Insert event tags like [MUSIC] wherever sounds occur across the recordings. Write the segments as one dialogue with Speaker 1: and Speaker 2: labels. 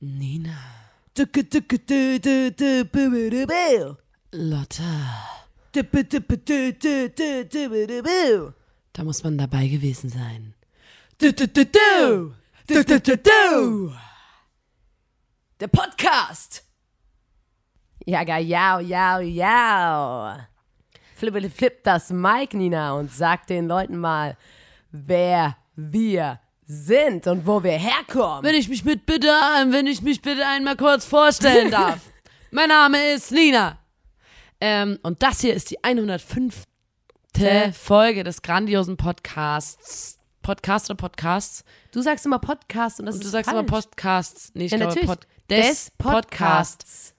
Speaker 1: Nina. Lotta. Da muss man dabei gewesen sein.
Speaker 2: Der Podcast. Jaga, jau, jau, jau. Flippele flip das Mike, Nina, und sag den Leuten mal, wer wir sind und wo wir herkommen.
Speaker 1: Wenn ich mich mit bitte, wenn ich mich bitte einmal kurz vorstellen darf. [LAUGHS] mein Name ist Nina. Ähm, und das hier ist die 105. Folge des grandiosen Podcasts. Podcast oder Podcasts?
Speaker 2: Du sagst immer Podcast und das
Speaker 1: Und du
Speaker 2: ist
Speaker 1: sagst
Speaker 2: falsch.
Speaker 1: immer Podcasts. Nee, ich
Speaker 2: Ja,
Speaker 1: glaube
Speaker 2: natürlich.
Speaker 1: Pod des, Podcasts.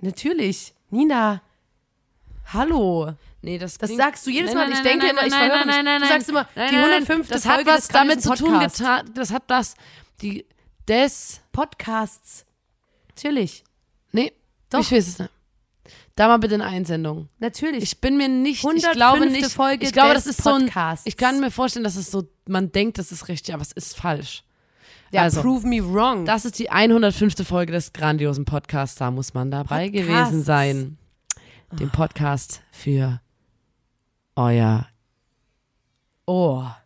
Speaker 2: Natürlich. Nina. Hallo.
Speaker 1: Nee, das,
Speaker 2: Das sagst du jedes Mal.
Speaker 1: nein,
Speaker 2: Ich
Speaker 1: nein,
Speaker 2: denke
Speaker 1: nein,
Speaker 2: immer, ich verhöre
Speaker 1: nein, nein, nein,
Speaker 2: Du sagst immer,
Speaker 1: Nein,
Speaker 2: die
Speaker 1: nein, nein,
Speaker 2: 105.
Speaker 1: Das
Speaker 2: Folge
Speaker 1: hat was
Speaker 2: des
Speaker 1: damit zu tun
Speaker 2: Podcasts.
Speaker 1: getan. Das hat das. Die des.
Speaker 2: Podcasts. Natürlich.
Speaker 1: Nee,
Speaker 2: Doch.
Speaker 1: ich weiß es nicht. Da mal bitte eine Einsendung.
Speaker 2: Natürlich.
Speaker 1: Ich bin mir nicht, ich
Speaker 2: 105.
Speaker 1: glaube nicht,
Speaker 2: Folge
Speaker 1: ich glaube, das ist so ein,
Speaker 2: Podcasts.
Speaker 1: ich kann mir vorstellen, dass es so, man denkt, das ist richtig, aber es ist falsch.
Speaker 2: ja,
Speaker 1: also,
Speaker 2: prove me wrong.
Speaker 1: Das ist die 105. Folge des grandiosen Podcasts, da muss man dabei
Speaker 2: Podcasts.
Speaker 1: gewesen sein. Dem Podcast für euer
Speaker 2: Ohr.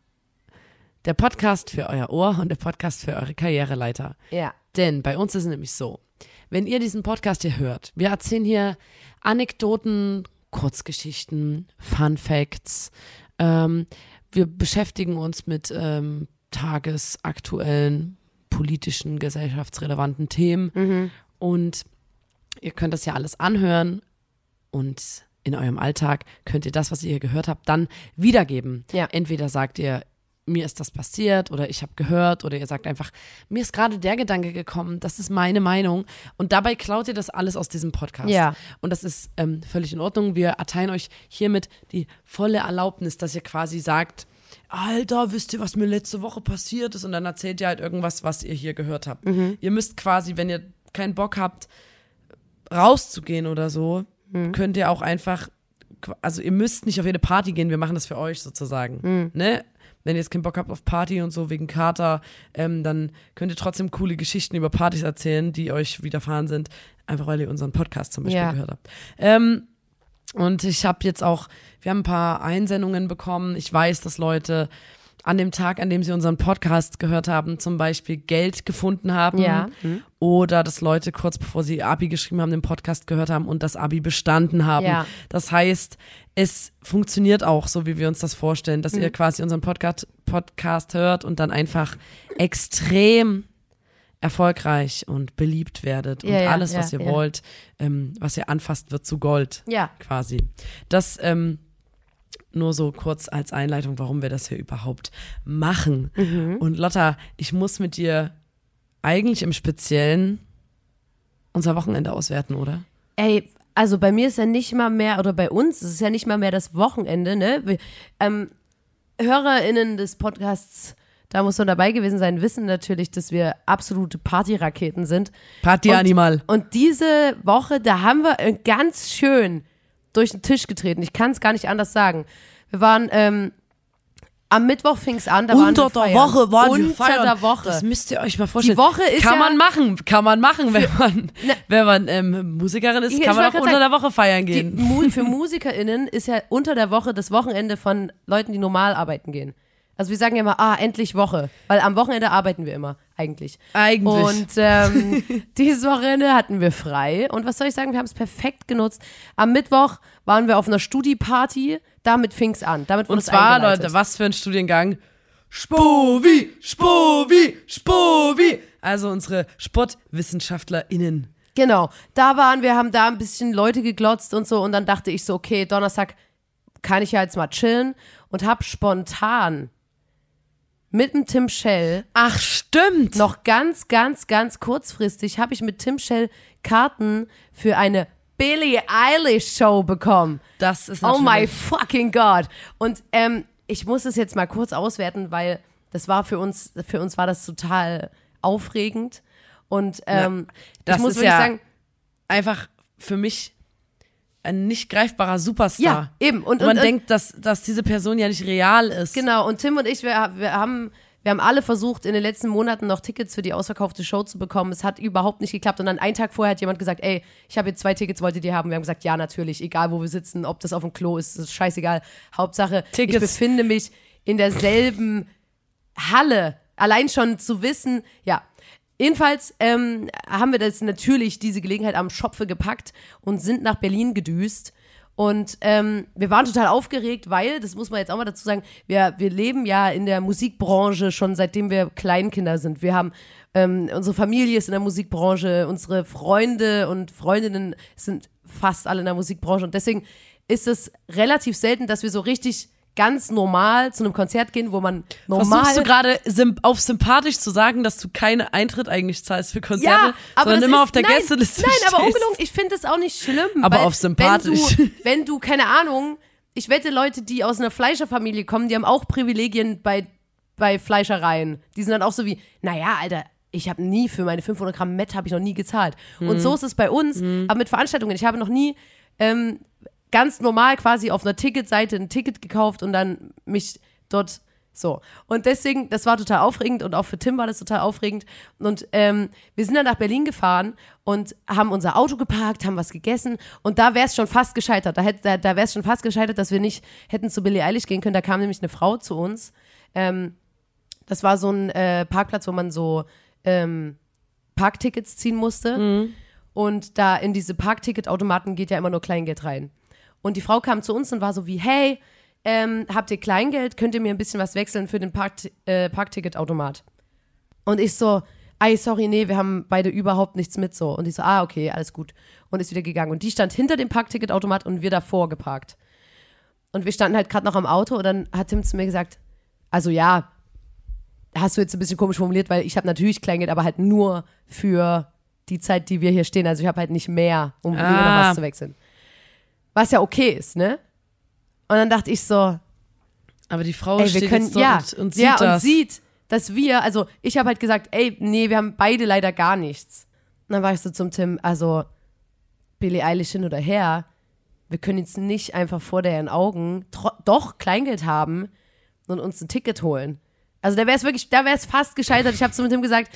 Speaker 1: der Podcast für euer Ohr und der Podcast für eure Karriereleiter.
Speaker 2: Ja.
Speaker 1: Denn bei uns ist es nämlich so, wenn ihr diesen Podcast hier hört, wir erzählen hier Anekdoten, Kurzgeschichten, Fun Facts. Ähm, wir beschäftigen uns mit ähm, tagesaktuellen, politischen, gesellschaftsrelevanten Themen. Und ihr könnt das ja alles anhören und in eurem Alltag könnt ihr das, was ihr hier gehört habt, dann wiedergeben.
Speaker 2: Ja.
Speaker 1: Entweder sagt ihr, mir ist das passiert oder ich habe gehört oder ihr sagt einfach, mir ist gerade der Gedanke gekommen, das ist meine Meinung und dabei klaut ihr das alles aus diesem Podcast.
Speaker 2: Ja.
Speaker 1: Und das ist ähm, völlig in Ordnung. Wir erteilen euch hiermit die volle Erlaubnis, dass ihr quasi sagt, Alter, wisst ihr, was mir letzte Woche passiert ist? Und dann erzählt ihr halt irgendwas, was ihr hier gehört habt. Ihr müsst quasi, wenn ihr keinen Bock habt, rauszugehen oder so, könnt ihr auch einfach, also ihr müsst nicht auf jede Party gehen, wir machen das für euch sozusagen. Ne? Wenn ihr jetzt keinen Bock habt auf Party und so wegen Kater, ähm, dann könnt ihr trotzdem coole Geschichten über Partys erzählen, die euch widerfahren sind, einfach weil ihr unseren Podcast zum Beispiel
Speaker 2: Ja.
Speaker 1: gehört habt. Ähm, und ich habe jetzt auch, wir haben ein paar Einsendungen bekommen. Ich weiß, dass Leute an dem Tag, an dem sie unseren Podcast gehört haben, zum Beispiel Geld gefunden haben.
Speaker 2: Ja.
Speaker 1: Oder dass Leute kurz bevor sie Abi geschrieben haben, den Podcast gehört haben und das Abi bestanden haben.
Speaker 2: Ja.
Speaker 1: Das heißt, es funktioniert auch so, wie wir uns das vorstellen, dass
Speaker 2: Mhm.
Speaker 1: ihr quasi unseren Podcast, Podcast hört und dann einfach extrem erfolgreich und beliebt werdet und
Speaker 2: Ja, ja,
Speaker 1: alles, was
Speaker 2: ja,
Speaker 1: ihr
Speaker 2: ja.
Speaker 1: wollt, ähm, was ihr anfasst, wird zu Gold
Speaker 2: Ja.
Speaker 1: quasi. Das ähm, nur so kurz als Einleitung, warum wir das hier überhaupt machen.
Speaker 2: Mhm.
Speaker 1: Und Lotta, ich muss mit dir eigentlich im Speziellen unser Wochenende auswerten, oder?
Speaker 2: Ey, also bei mir ist ja nicht mal mehr, oder bei uns ist es ja nicht mal mehr das Wochenende, ne? Wir, ähm, HörerInnen des Podcasts, da muss man dabei gewesen sein, wissen natürlich, dass wir absolute Partyraketen sind.
Speaker 1: Partyanimal.
Speaker 2: Und diese Woche, da haben wir äh, ganz schön durch den Tisch getreten. Ich kann es gar nicht anders sagen. Wir waren, ähm, am Mittwoch fing es an, da waren wir feiern. Unter der Woche.
Speaker 1: Das müsst ihr euch mal vorstellen.
Speaker 2: Die Woche ist
Speaker 1: kann
Speaker 2: ja-
Speaker 1: man machen, kann man machen, wenn man, wenn man ähm, Musikerin ist,
Speaker 2: Ich-
Speaker 1: kann
Speaker 2: ich
Speaker 1: man auch unter
Speaker 2: sagen,
Speaker 1: der Woche feiern
Speaker 2: Die,
Speaker 1: gehen.
Speaker 2: Mu [LAUGHS] für MusikerInnen ist ja unter der Woche das Wochenende von Leuten, die normal arbeiten gehen. Also wir sagen ja immer, ah, endlich Woche. Weil am Wochenende arbeiten wir immer, eigentlich.
Speaker 1: Eigentlich.
Speaker 2: Und ähm, [LAUGHS] dieses Wochenende hatten wir frei. Und was soll ich sagen, wir haben es perfekt genutzt. Am Mittwoch waren wir auf einer Studi-Party. Damit fing es an. Damit
Speaker 1: Und zwar. Leute, was für ein Studiengang? Spovi, Spovi, Spovi. Also unsere SportwissenschaftlerInnen.
Speaker 2: Genau, da waren wir, haben da ein bisschen Leute geglotzt und so und dann dachte ich so, okay, Donnerstag kann ich ja jetzt mal chillen und hab spontan mit dem Tim Shell
Speaker 1: Ach, stimmt.
Speaker 2: noch ganz, ganz, ganz kurzfristig habe ich mit Tim Shell Karten für eine Billie Eilish Show bekommen.
Speaker 1: Das ist
Speaker 2: Oh
Speaker 1: natürlich.
Speaker 2: my fucking God. Und ähm, ich muss es jetzt mal kurz auswerten, weil das war für uns, für uns war das total aufregend. Und ähm,
Speaker 1: das
Speaker 2: ich muss
Speaker 1: ist
Speaker 2: wirklich
Speaker 1: ja
Speaker 2: sagen,
Speaker 1: einfach für mich ein nicht greifbarer Superstar.
Speaker 2: Ja, eben. Und-
Speaker 1: Und man
Speaker 2: und-
Speaker 1: denkt, dass, dass diese Person ja nicht real ist.
Speaker 2: Genau, und Tim und ich, wir, wir haben Wir haben alle versucht, in den letzten Monaten noch Tickets für die ausverkaufte Show zu bekommen. Es hat überhaupt nicht geklappt. Und dann einen Tag vorher hat jemand gesagt, ey, ich habe jetzt zwei Tickets, wolltet ihr haben? Wir haben gesagt, ja, natürlich, egal wo wir sitzen, ob das auf dem Klo ist, ist scheißegal. Hauptsache,
Speaker 1: Tickets.
Speaker 2: ich befinde mich in derselben Halle. Allein schon zu wissen, ja. Jedenfalls ähm, haben wir das natürlich diese Gelegenheit am Schopfe gepackt und sind nach Berlin gedüst. Und ähm, wir waren total aufgeregt, weil, das muss man jetzt auch mal dazu sagen, wir, wir leben ja in der Musikbranche schon seitdem wir Kleinkinder sind. Wir haben, ähm, unsere Familie ist in der Musikbranche, unsere Freunde und Freundinnen sind fast alle in der Musikbranche. Und deswegen ist es relativ selten, dass wir so richtig ganz normal zu einem Konzert gehen, wo man normal.
Speaker 1: Versuchst du gerade auf sympathisch zu sagen, dass du keine Eintritt eigentlich zahlst für Konzerte,
Speaker 2: ja, aber
Speaker 1: sondern immer
Speaker 2: ist,
Speaker 1: auf der
Speaker 2: nein,
Speaker 1: Gästeliste
Speaker 2: Nein, aber
Speaker 1: stehst?
Speaker 2: ungelogen, ich finde es auch nicht schlimm.
Speaker 1: Aber
Speaker 2: weil
Speaker 1: auf sympathisch.
Speaker 2: Wenn du, [LAUGHS] wenn du, keine Ahnung, ich wette, Leute, die aus einer Fleischerfamilie kommen, die haben auch Privilegien bei, bei Fleischereien. Die sind dann auch so wie, naja, Alter, ich habe nie für meine 500 Gramm Met habe ich noch nie gezahlt.
Speaker 1: Mhm.
Speaker 2: Und so ist es bei uns, aber mit Veranstaltungen. Ich habe noch nie ähm, ganz normal quasi auf einer Ticketseite ein Ticket gekauft und dann mich dort so. Und deswegen, das war total aufregend und auch für Tim war das total aufregend. Und ähm, wir sind dann nach Berlin gefahren und haben unser Auto geparkt, haben was gegessen und da wäre es schon fast gescheitert. Da, da, da wäre es schon fast gescheitert, dass wir nicht hätten zu Billie Eilish gehen können. Da kam nämlich eine Frau zu uns. Ähm, das war so ein äh, Parkplatz, wo man so ähm, Parktickets ziehen musste. Und da in diese Parkticketautomaten geht ja immer nur Kleingeld rein. Und die Frau kam zu uns und war so wie, hey, ähm, habt ihr Kleingeld? Könnt ihr mir ein bisschen was wechseln für den Park äh, Parkticketautomat? Und ich so, ey, sorry, nee, wir haben beide überhaupt nichts mit so. Und ich so, ah, okay, alles gut. Und ist wieder gegangen. Und die stand hinter dem Parkticketautomat und wir davor geparkt. Und wir standen halt gerade noch am Auto und dann hat Tim zu mir gesagt, also ja, hast du jetzt ein bisschen komisch formuliert, weil ich habe natürlich Kleingeld, aber halt nur für die Zeit, die wir hier stehen. Also ich habe halt nicht mehr, um noch
Speaker 1: Ah.
Speaker 2: was zu wechseln. Was ja okay ist, ne? Und dann dachte ich so,
Speaker 1: Aber die Frau
Speaker 2: ey,
Speaker 1: steht
Speaker 2: können,
Speaker 1: jetzt
Speaker 2: ja,
Speaker 1: und, und sieht
Speaker 2: ja,
Speaker 1: das.
Speaker 2: und sieht, dass wir, also ich habe halt gesagt, ey, nee, wir haben beide leider gar nichts. Und dann war ich so zum Tim, also Billie Eilish hin oder her, wir können jetzt nicht einfach vor deren Augen doch Kleingeld haben und uns ein Ticket holen. Also da wäre es wirklich, da wäre es fast gescheitert. Ich habe zu Tim gesagt,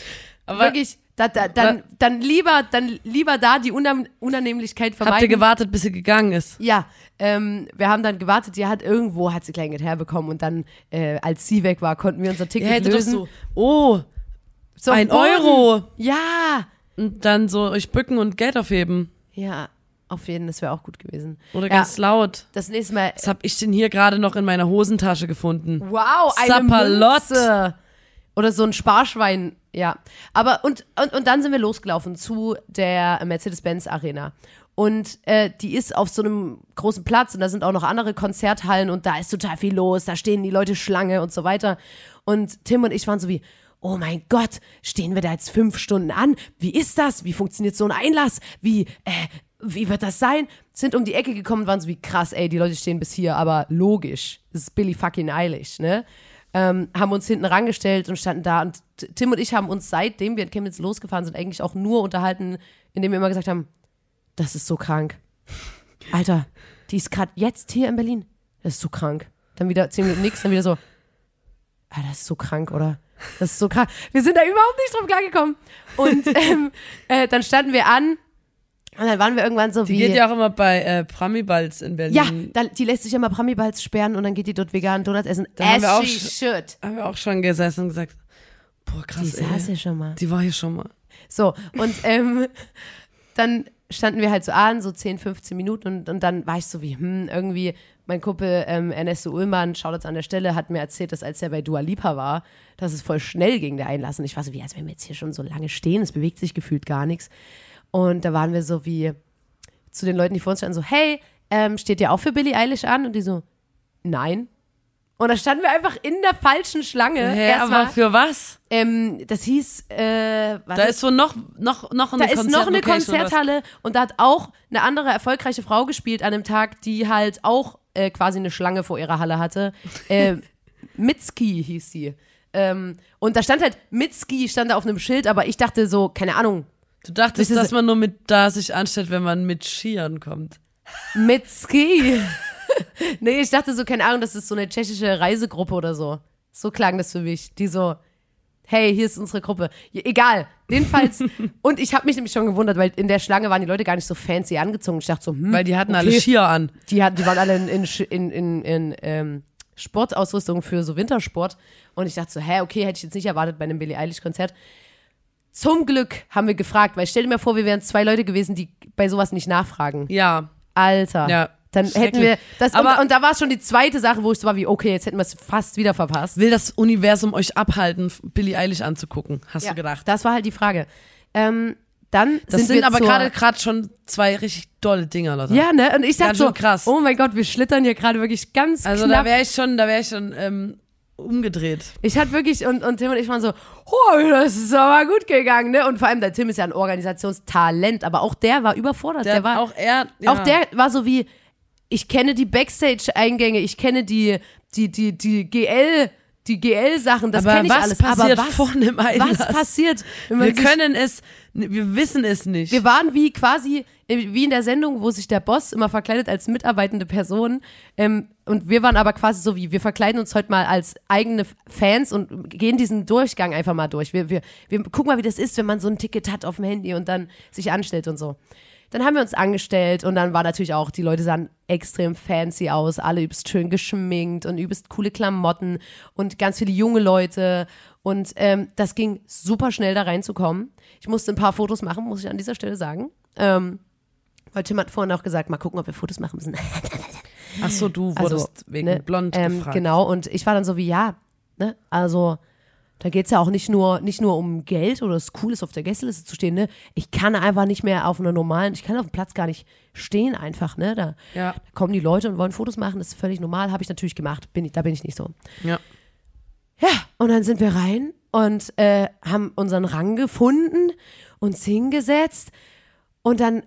Speaker 1: Aber-
Speaker 2: wirklich, da, da, dann, dann lieber, dann lieber da die Unam Unannehmlichkeit vermeiden.
Speaker 1: Habt ihr gewartet, bis sie gegangen ist?
Speaker 2: Ja, ähm, wir haben dann gewartet, die hat irgendwo, hat sie Kleingeld herbekommen und dann, äh, als sie weg war, konnten wir unser Ticket
Speaker 1: doch
Speaker 2: lösen.
Speaker 1: so, oh,
Speaker 2: So
Speaker 1: ein. Euro.
Speaker 2: Ja,
Speaker 1: Und dann so euch bücken und Geld aufheben.
Speaker 2: ja, auf jeden, das wäre auch gut gewesen.
Speaker 1: Oder
Speaker 2: ja,
Speaker 1: ganz laut.
Speaker 2: das nächste Mal,
Speaker 1: Was hab ich denn hier gerade noch in meiner Hosentasche gefunden?
Speaker 2: wow, eine
Speaker 1: Sapperlot.
Speaker 2: Münze. Oder so ein Sparschwein, ja. Aber, und, und, und dann sind wir losgelaufen zu der Mercedes-Benz Arena. Und äh, die ist auf so einem großen Platz und da sind auch noch andere Konzerthallen und da ist total viel los, da stehen die Leute Schlange und so weiter. Und Tim und ich waren so wie, oh mein Gott, stehen wir da jetzt fünf Stunden an? Wie ist das? Wie funktioniert so ein Einlass? Wie, äh, wie wird das sein? Sind um die Ecke gekommen waren so wie, krass, ey, die Leute stehen bis hier, aber logisch, das ist Billy fucking Eilish, ne? ähm, haben uns hinten rangestellt und standen da. Und Tim und ich haben uns, seitdem wir in Chemnitz losgefahren sind, eigentlich auch nur unterhalten, indem wir immer gesagt haben, das ist so krank. Alter, die ist gerade jetzt hier in Berlin. Das ist so krank. Dann wieder zehn Minuten nichts, dann wieder so, ah, das ist so krank, oder? Das ist so krank. Wir sind da überhaupt nicht drauf klargekommen. Und [LAUGHS] ähm, äh, dann standen wir an und dann waren wir irgendwann so
Speaker 1: Die
Speaker 2: wie.
Speaker 1: geht ja auch immer bei äh, Prami-Balz in Berlin.
Speaker 2: ja, dann, die lässt sich immer Prami-Balls sperren und dann geht die dort vegan Donuts essen.
Speaker 1: Da haben
Speaker 2: As
Speaker 1: wir auch
Speaker 2: she should.
Speaker 1: Haben wir auch schon gesessen und gesagt, boah,
Speaker 2: Die
Speaker 1: krass,
Speaker 2: saß
Speaker 1: ey.
Speaker 2: ja schon mal.
Speaker 1: Die war hier schon mal.
Speaker 2: So, und ähm, dann standen wir halt so an, so 10, 15 Minuten und, und dann war ich so wie, hm, irgendwie, mein Kumpel ähm, Ernesto Ullmann, schaut jetzt an der Stelle, hat mir erzählt, dass als er bei Dua Lipa war, dass es voll schnell ging, der Einlass. Und ich war so wie, als wenn wir jetzt hier schon so lange stehen, es bewegt sich gefühlt gar nichts. Und da waren wir so wie zu den Leuten, die vor uns standen, so, hey, ähm, steht ihr auch für Billie Eilish an? Und die so, nein. Und da standen wir einfach in der falschen Schlange.
Speaker 1: Hä,
Speaker 2: Erstmal,
Speaker 1: aber für was?
Speaker 2: ähm, das hieß, äh,
Speaker 1: Da ist so noch, noch, noch eine
Speaker 2: da ist noch eine
Speaker 1: was?
Speaker 2: Konzerthalle und da hat auch eine andere erfolgreiche Frau gespielt an dem Tag, die halt auch äh, quasi eine Schlange vor ihrer Halle hatte. [LAUGHS] Äh, Mitski hieß sie. Ähm, und da stand halt Mitski, stand da auf einem Schild, aber ich dachte so, keine Ahnung,
Speaker 1: Du dachtest,
Speaker 2: Das
Speaker 1: dass man nur mit da sich anstellt, wenn man mit Skiern kommt.
Speaker 2: Mitski. [LAUGHS] nee, ich dachte so, keine Ahnung, das ist so eine tschechische Reisegruppe oder so. So klang das für mich. Die so, hey, hier ist unsere Gruppe. Egal, jedenfalls. [LAUGHS] und ich habe mich nämlich schon gewundert, weil in der Schlange waren die Leute gar nicht so fancy angezogen. Ich dachte so, hm,
Speaker 1: Weil die hatten
Speaker 2: okay.
Speaker 1: alle Skier an.
Speaker 2: Die, hatten, die waren alle in, in, in, in, in ähm, Sportausrüstung für so Wintersport. Und ich dachte so, hä, okay, hätte ich jetzt nicht erwartet bei einem Billie Eilish-Konzert. Zum Glück haben wir gefragt, weil stell dir mal vor, wir wären zwei Leute gewesen, die bei sowas nicht nachfragen.
Speaker 1: Ja,
Speaker 2: Alter.
Speaker 1: Ja,
Speaker 2: Dann hätten wir das.
Speaker 1: Aber-
Speaker 2: und, und da war schon die zweite Sache, wo ich so war wie, okay, jetzt hätten wir es fast wieder verpasst.
Speaker 1: will das Universum euch abhalten, Billie Eilish anzugucken, hast
Speaker 2: Ja,
Speaker 1: du gedacht?
Speaker 2: Das war halt die Frage. Ähm, dann
Speaker 1: Das
Speaker 2: sind,
Speaker 1: sind,
Speaker 2: wir
Speaker 1: aber gerade gerade schon zwei richtig dolle Dinger, Leute.
Speaker 2: Ja, ne? Und ich dachte so,
Speaker 1: krass.
Speaker 2: oh mein Gott, wir schlittern hier gerade wirklich ganz
Speaker 1: Also
Speaker 2: knapp.
Speaker 1: da wäre ich schon, da wäre ich schon ähm, umgedreht.
Speaker 2: Ich hatte wirklich, und, und Tim und ich waren so, oh, das ist aber gut gegangen, ne? Und vor allem, der Tim ist ja ein Organisationstalent, aber auch der war überfordert. Der,
Speaker 1: Der,
Speaker 2: war,
Speaker 1: auch er, ja.
Speaker 2: auch der war so wie, ich kenne die Backstage-Eingänge, ich kenne die, die, die, die GL, die GL-Sachen, das kenne ich
Speaker 1: was
Speaker 2: alles.
Speaker 1: passiert
Speaker 2: aber was,
Speaker 1: vor einem Einlass?
Speaker 2: was passiert,
Speaker 1: Wir können es, wir wissen es nicht.
Speaker 2: Wir waren wie quasi, äh, wie in der Sendung, wo sich der Boss immer verkleidet als mitarbeitende Person. Ähm, und wir waren aber quasi so wie, wir verkleiden uns heute mal als eigene Fans und gehen diesen Durchgang einfach mal durch. Wir, wir, wir gucken mal, wie das ist, wenn man so ein Ticket hat auf dem Handy und dann sich anstellt und so. Dann haben wir uns angestellt und dann war natürlich auch, die Leute sahen extrem fancy aus, alle übelst schön geschminkt und übelst coole Klamotten und ganz viele junge Leute. Und ähm, das ging super schnell da reinzukommen. Ich musste ein paar Fotos machen, muss ich an dieser Stelle sagen. Ähm, weil Tim hat vorhin auch gesagt, mal gucken, ob wir Fotos machen müssen.
Speaker 1: Ach so, du
Speaker 2: Also,
Speaker 1: wurdest wegen
Speaker 2: ne,
Speaker 1: blond
Speaker 2: ähm,
Speaker 1: gefragt.
Speaker 2: Genau, und ich war dann so wie, ja, ne, also da geht es ja auch nicht nur, nicht nur um Geld oder es cool ist, auf der Gästeliste zu stehen, ne? Ich kann einfach nicht mehr auf einer normalen, ich kann auf dem Platz gar nicht stehen einfach, ne? Da,
Speaker 1: Ja.
Speaker 2: da kommen die Leute und wollen Fotos machen, das ist völlig normal, habe ich natürlich gemacht, bin ich, da bin ich nicht so.
Speaker 1: Ja.
Speaker 2: Ja, und dann sind wir rein und äh, haben unseren Rang gefunden, uns hingesetzt und dann,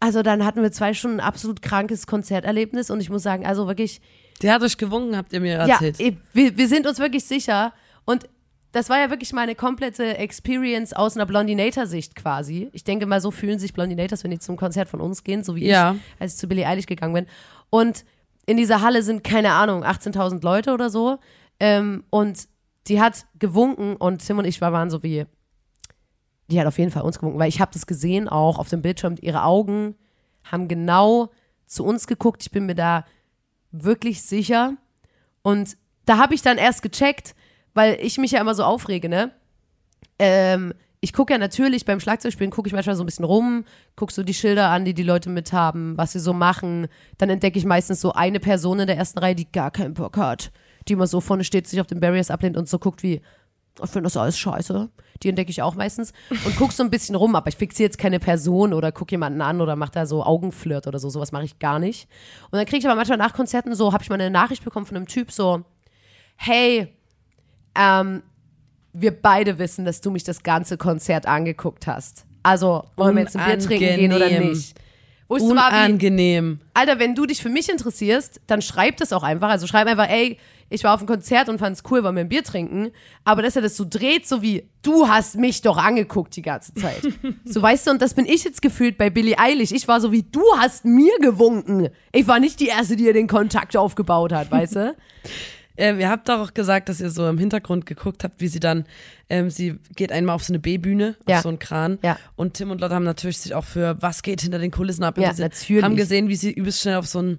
Speaker 2: also dann hatten wir zwei Stunden ein absolut krankes Konzerterlebnis und ich muss sagen, also wirklich,
Speaker 1: Der hat euch gewunken, habt ihr mir erzählt.
Speaker 2: ja, wir, wir sind uns wirklich sicher und das war ja wirklich meine komplette Experience aus einer Blondinator-Sicht quasi. Ich denke mal, so fühlen sich Blondinators, wenn die zum Konzert von uns gehen, so wie
Speaker 1: Ja.
Speaker 2: ich, als ich zu Billie Eilish gegangen bin. Und in dieser Halle sind, keine Ahnung, 18.000 Leute oder so. Ähm, und die hat gewunken und Tim und ich waren so wie, die hat auf jeden Fall uns gewunken, weil ich habe das gesehen auch auf dem Bildschirm. Ihre Augen haben genau zu uns geguckt. Ich bin mir da wirklich sicher. Und da habe ich dann erst gecheckt, weil ich mich ja immer so aufrege, ne? Ähm, ich gucke ja natürlich beim Schlagzeugspielen, gucke ich manchmal so ein bisschen rum, gucke so die Schilder an, die die Leute mit haben, was sie so machen. Dann entdecke ich meistens so eine Person in der ersten Reihe, die gar keinen Bock hat, die immer so vorne steht, sich auf den Barriers ablehnt und so guckt wie, ich finde das alles scheiße. Die entdecke ich auch meistens und gucke so ein bisschen rum, aber ich fixiere jetzt keine Person oder gucke jemanden an oder mache da so Augenflirt oder so. Sowas mache ich gar nicht. Und dann kriege ich aber manchmal nach Konzerten so, habe ich mal eine Nachricht bekommen von einem Typ so, hey, ähm, wir beide wissen, dass du mich das ganze Konzert angeguckt hast. Also, wollen wir jetzt ein Bier trinken gehen oder
Speaker 1: Unangenehm.
Speaker 2: nicht? Wo ich so war wie,
Speaker 1: Unangenehm.
Speaker 2: Alter, wenn du dich für mich interessierst, dann schreib das auch einfach. Also schreib einfach, ey, ich war auf einem Konzert und fand's cool, wollen wir ein Bier trinken. Aber dass er das so dreht, so wie, du hast mich doch angeguckt die ganze Zeit. [LAUGHS] so weißt du, und das bin ich jetzt gefühlt bei Billie Eilish. Ich war so wie, du hast mir gewunken. Ich war nicht die Erste, die ihr den Kontakt aufgebaut hat, weißt du? [LAUGHS]
Speaker 1: Ähm, ihr habt auch gesagt, dass ihr so im Hintergrund geguckt habt, wie sie dann, ähm, sie geht einmal auf so eine B-Bühne,
Speaker 2: Ja.
Speaker 1: auf so einen Kran.
Speaker 2: Ja.
Speaker 1: Und Tim und Lotte haben natürlich sich auch für was geht hinter den Kulissen ab.
Speaker 2: Ja,
Speaker 1: interessiert.
Speaker 2: natürlich.
Speaker 1: Haben gesehen, wie sie übelst schnell auf so einen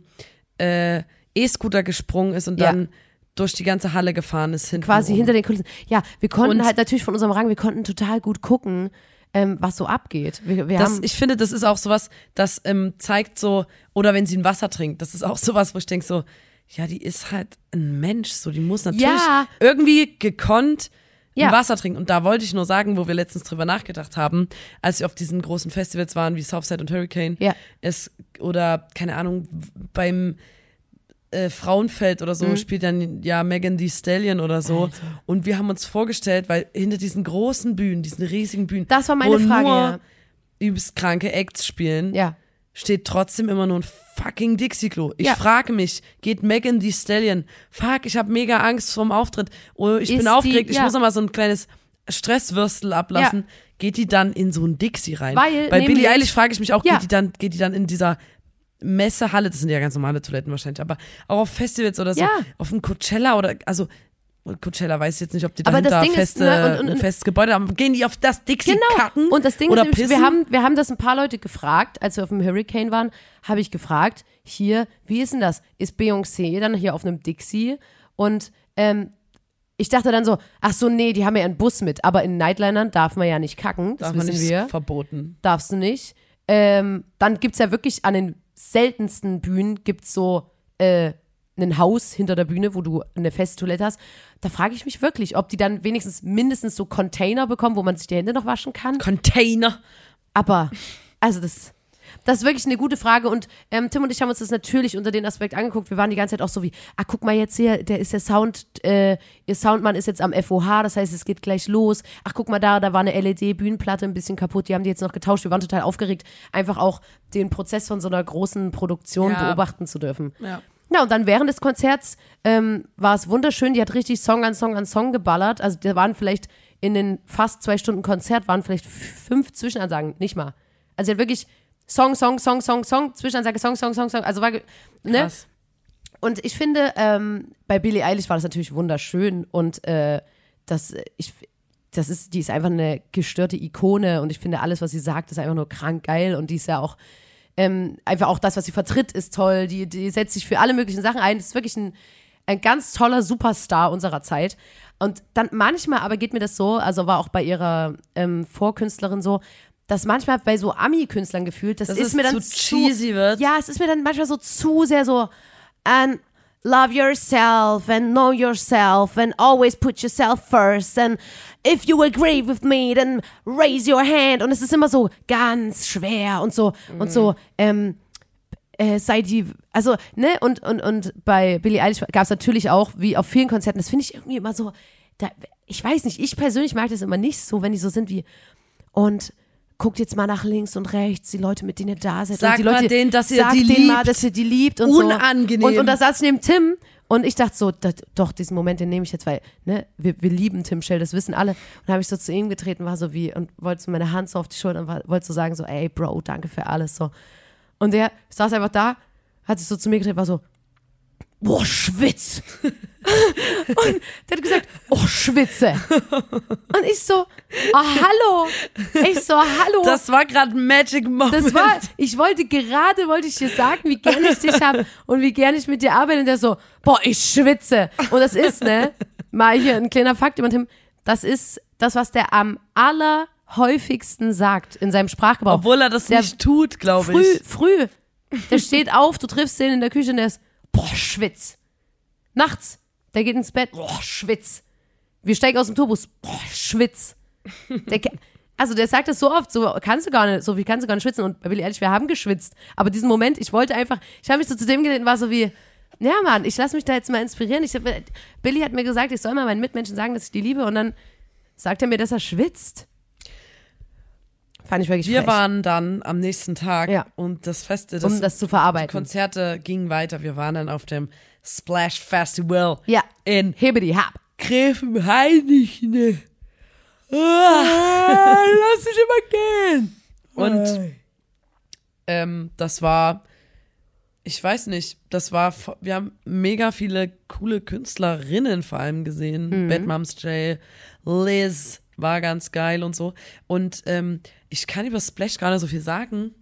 Speaker 1: äh, E-Scooter gesprungen ist und
Speaker 2: Ja.
Speaker 1: dann durch die ganze Halle gefahren ist. Hinten
Speaker 2: Quasi
Speaker 1: rum.
Speaker 2: hinter den Kulissen. Ja, wir konnten
Speaker 1: Und-
Speaker 2: halt natürlich von unserem Rang, wir konnten total gut gucken, ähm, was so abgeht. Wir, wir
Speaker 1: Das,
Speaker 2: haben,
Speaker 1: ich finde, das ist auch sowas, das ähm, zeigt so, oder wenn sie ein Wasser trinkt, das ist auch [LAUGHS] sowas, wo ich denke so, ja, die ist halt ein Mensch, so, die muss natürlich
Speaker 2: Ja.
Speaker 1: irgendwie gekonnt
Speaker 2: Ja.
Speaker 1: Wasser trinken. Und da wollte ich nur sagen, wo wir letztens drüber nachgedacht haben, als wir auf diesen großen Festivals waren, wie Southside und Hurricane,
Speaker 2: Ja.
Speaker 1: es, oder, keine Ahnung, beim äh, Frauenfeld oder so
Speaker 2: Mhm.
Speaker 1: spielt dann ja Megan Thee Stallion oder so. Und wir haben uns vorgestellt, weil hinter diesen großen Bühnen, diesen riesigen Bühnen,
Speaker 2: Das war meine
Speaker 1: wo
Speaker 2: Frage,
Speaker 1: nur
Speaker 2: ja.
Speaker 1: übelst kranke Acts spielen,
Speaker 2: ja.
Speaker 1: Steht trotzdem immer nur ein fucking Dixie-Klo. Ich
Speaker 2: Ja.
Speaker 1: frage mich, geht Megan Thee Stallion? Fuck, ich habe mega Angst vorm Auftritt. Oder ich
Speaker 2: Ist
Speaker 1: bin
Speaker 2: die-
Speaker 1: aufgeregt, ich
Speaker 2: ja.
Speaker 1: muss noch mal so ein kleines Stresswürstel ablassen. Geht die dann in so ein Dixie rein?
Speaker 2: Weil
Speaker 1: Bei Billie
Speaker 2: nämlich-
Speaker 1: Eilish frage ich mich auch,
Speaker 2: Ja.
Speaker 1: geht, die dann, geht die dann in dieser Messehalle, das sind ja ganz normale Toiletten wahrscheinlich, aber auch auf Festivals oder so,
Speaker 2: Ja.
Speaker 1: auf dem Coachella oder, also Coachella weiß jetzt nicht, ob die
Speaker 2: Aber das
Speaker 1: dahinter
Speaker 2: Ding ist,
Speaker 1: feste,
Speaker 2: ne, und- und-
Speaker 1: ein festes Gebäude haben. Gehen die auf das Dixie
Speaker 2: Genau.
Speaker 1: kacken?
Speaker 2: Und das Ding
Speaker 1: oder
Speaker 2: ist nämlich, wir haben, wir haben das ein paar Leute gefragt, als wir auf dem Hurricane waren, habe ich gefragt, hier, wie ist denn das? Ist Beyoncé dann hier auf einem Dixie? Und ähm, ich dachte dann so, ach so, nee, die haben ja einen Bus mit, aber in Nightlinern darf man ja nicht kacken, das
Speaker 1: Darf man
Speaker 2: wissen
Speaker 1: nicht
Speaker 2: wir.
Speaker 1: verboten.
Speaker 2: Darfst du nicht. Ähm, dann gibt es ja wirklich an den seltensten Bühnen gibt's so äh, ein Haus hinter der Bühne, wo du eine feste Toilette hast. Da frage ich mich wirklich, ob die dann wenigstens mindestens so Container bekommen, wo man sich die Hände noch waschen kann.
Speaker 1: Container.
Speaker 2: Aber, also das, das ist wirklich eine gute Frage. Und ähm, Tim und ich haben uns das natürlich unter den Aspekt angeguckt. Wir waren die ganze Zeit auch so wie, ah, guck mal jetzt hier, der ist der Sound, äh, ihr Soundmann ist jetzt am FOH, das heißt, es geht gleich los. Ach, guck mal da, da war eine LED-Bühnenplatte ein bisschen kaputt, die haben die jetzt noch getauscht. Wir waren total aufgeregt, einfach auch den Prozess von so einer großen Produktion
Speaker 1: Ja.
Speaker 2: beobachten zu dürfen.
Speaker 1: Ja.
Speaker 2: Ja, und dann während des Konzerts ähm, war es wunderschön. Die hat richtig Song an Song an Song geballert. Also da waren vielleicht in den fast zwei Stunden Konzert waren vielleicht fünf Zwischenansagen, nicht mal. Also sie hat wirklich Song, Song, Song, Song, Song, Zwischenansage, Song, Song, Song, Song. Also war, ne?
Speaker 1: Krass.
Speaker 2: Und ich finde, ähm, bei Billie Eilish war das natürlich wunderschön und äh, das, ich, das ist, die ist einfach eine gestörte Ikone und ich finde, alles, was sie sagt, ist einfach nur krank geil und die ist ja auch ähm, einfach auch das, was sie vertritt, ist toll. Die, die setzt sich für alle möglichen Sachen ein. Das ist wirklich ein, ein ganz toller Superstar unserer Zeit. Und dann manchmal aber geht mir das so, also war auch bei ihrer ähm, Vorkünstlerin so, dass manchmal bei so Ami-Künstlern gefühlt, das
Speaker 1: Dass
Speaker 2: ist
Speaker 1: es
Speaker 2: mir dann
Speaker 1: zu cheesy wird.
Speaker 2: Ja, es ist mir dann manchmal so zu sehr so and love yourself and know yourself and always put yourself first. And if you agree with me then raise your hand. Und es ist immer so ganz schwer und so und so ähm, äh, sei die, also, ne, und, und, und bei Billie Eilish gab es natürlich auch, wie auf vielen Konzerten, das finde ich irgendwie immer so, da, ich weiß nicht, ich persönlich mag das immer nicht so, wenn die so sind wie, und guckt jetzt mal nach links und rechts, die Leute, mit denen ihr da seid.
Speaker 1: Sagt
Speaker 2: und die Leute,
Speaker 1: mal denen, dass ihr
Speaker 2: sagt
Speaker 1: die
Speaker 2: denen mal,
Speaker 1: liebt.
Speaker 2: dass ihr die liebt und
Speaker 1: Unangenehm.
Speaker 2: so. Und, und da saß ich neben Tim und ich dachte so, das, doch, diesen Moment, den nehme ich jetzt, weil, ne, wir, wir lieben Tim Schell, das wissen alle. Und habe ich so zu ihm getreten, war so wie, und wollte so meine Hand so auf die Schulter und war- wollte so sagen, so, ey, Bro, danke für alles, so. Und der saß einfach da, hat sich so zu mir gedreht, war so, boah, schwitz. [LAUGHS] und der hat gesagt, oh, schwitze. Und ich so, ah, hallo. Ich so, hallo.
Speaker 1: Das war gerade Magic Moment.
Speaker 2: Das war, ich wollte gerade, wollte ich dir sagen, wie gerne ich dich habe und wie gerne ich mit dir arbeite. Und der so, boah, ich schwitze. Und das ist, ne, mal hier ein kleiner Fakt über Tim, das ist das, was der am allerhäufigsten sagt in seinem Sprachgebrauch.
Speaker 1: Obwohl er das
Speaker 2: Der-
Speaker 1: nicht tut, glaube
Speaker 2: früh,
Speaker 1: ich.
Speaker 2: früh. Der steht auf, du triffst den in der Küche und der ist, boah, schwitz. Nachts, der geht ins Bett, boah, schwitz. Wir steigen aus dem Tourbus, boah, schwitz. Der, [LAUGHS] also der sagt das so oft, so kannst du gar nicht, so viel kannst du gar nicht schwitzen. Und Billy ehrlich, wir haben geschwitzt. Aber diesen Moment, ich wollte einfach, ich habe mich so zu dem gedreht und war so wie, ja Mann, ich lasse mich da jetzt mal inspirieren. Ich, Billy hat mir gesagt, ich soll mal meinen Mitmenschen sagen, dass ich die liebe. Und dann sagt er mir, dass er schwitzt. Fand ich wirklich
Speaker 1: Wir
Speaker 2: frech,
Speaker 1: waren dann am nächsten Tag
Speaker 2: Ja.
Speaker 1: und das Feste, das,
Speaker 2: um das zu verarbeiten.
Speaker 1: Konzerte gingen weiter. Wir waren dann auf dem Splash Festival
Speaker 2: Ja.
Speaker 1: in
Speaker 2: Hebedi hab.
Speaker 1: Gräfenhainichen. Ah, [LAUGHS] lass dich immer gehen. Und ähm, das war, ich weiß nicht, das war, wir haben mega viele coole Künstlerinnen vor allem gesehen.
Speaker 2: Mhm.
Speaker 1: Bad Moms J, Liz war ganz geil und so. Und ähm, ich kann über Splash gar nicht so viel sagen.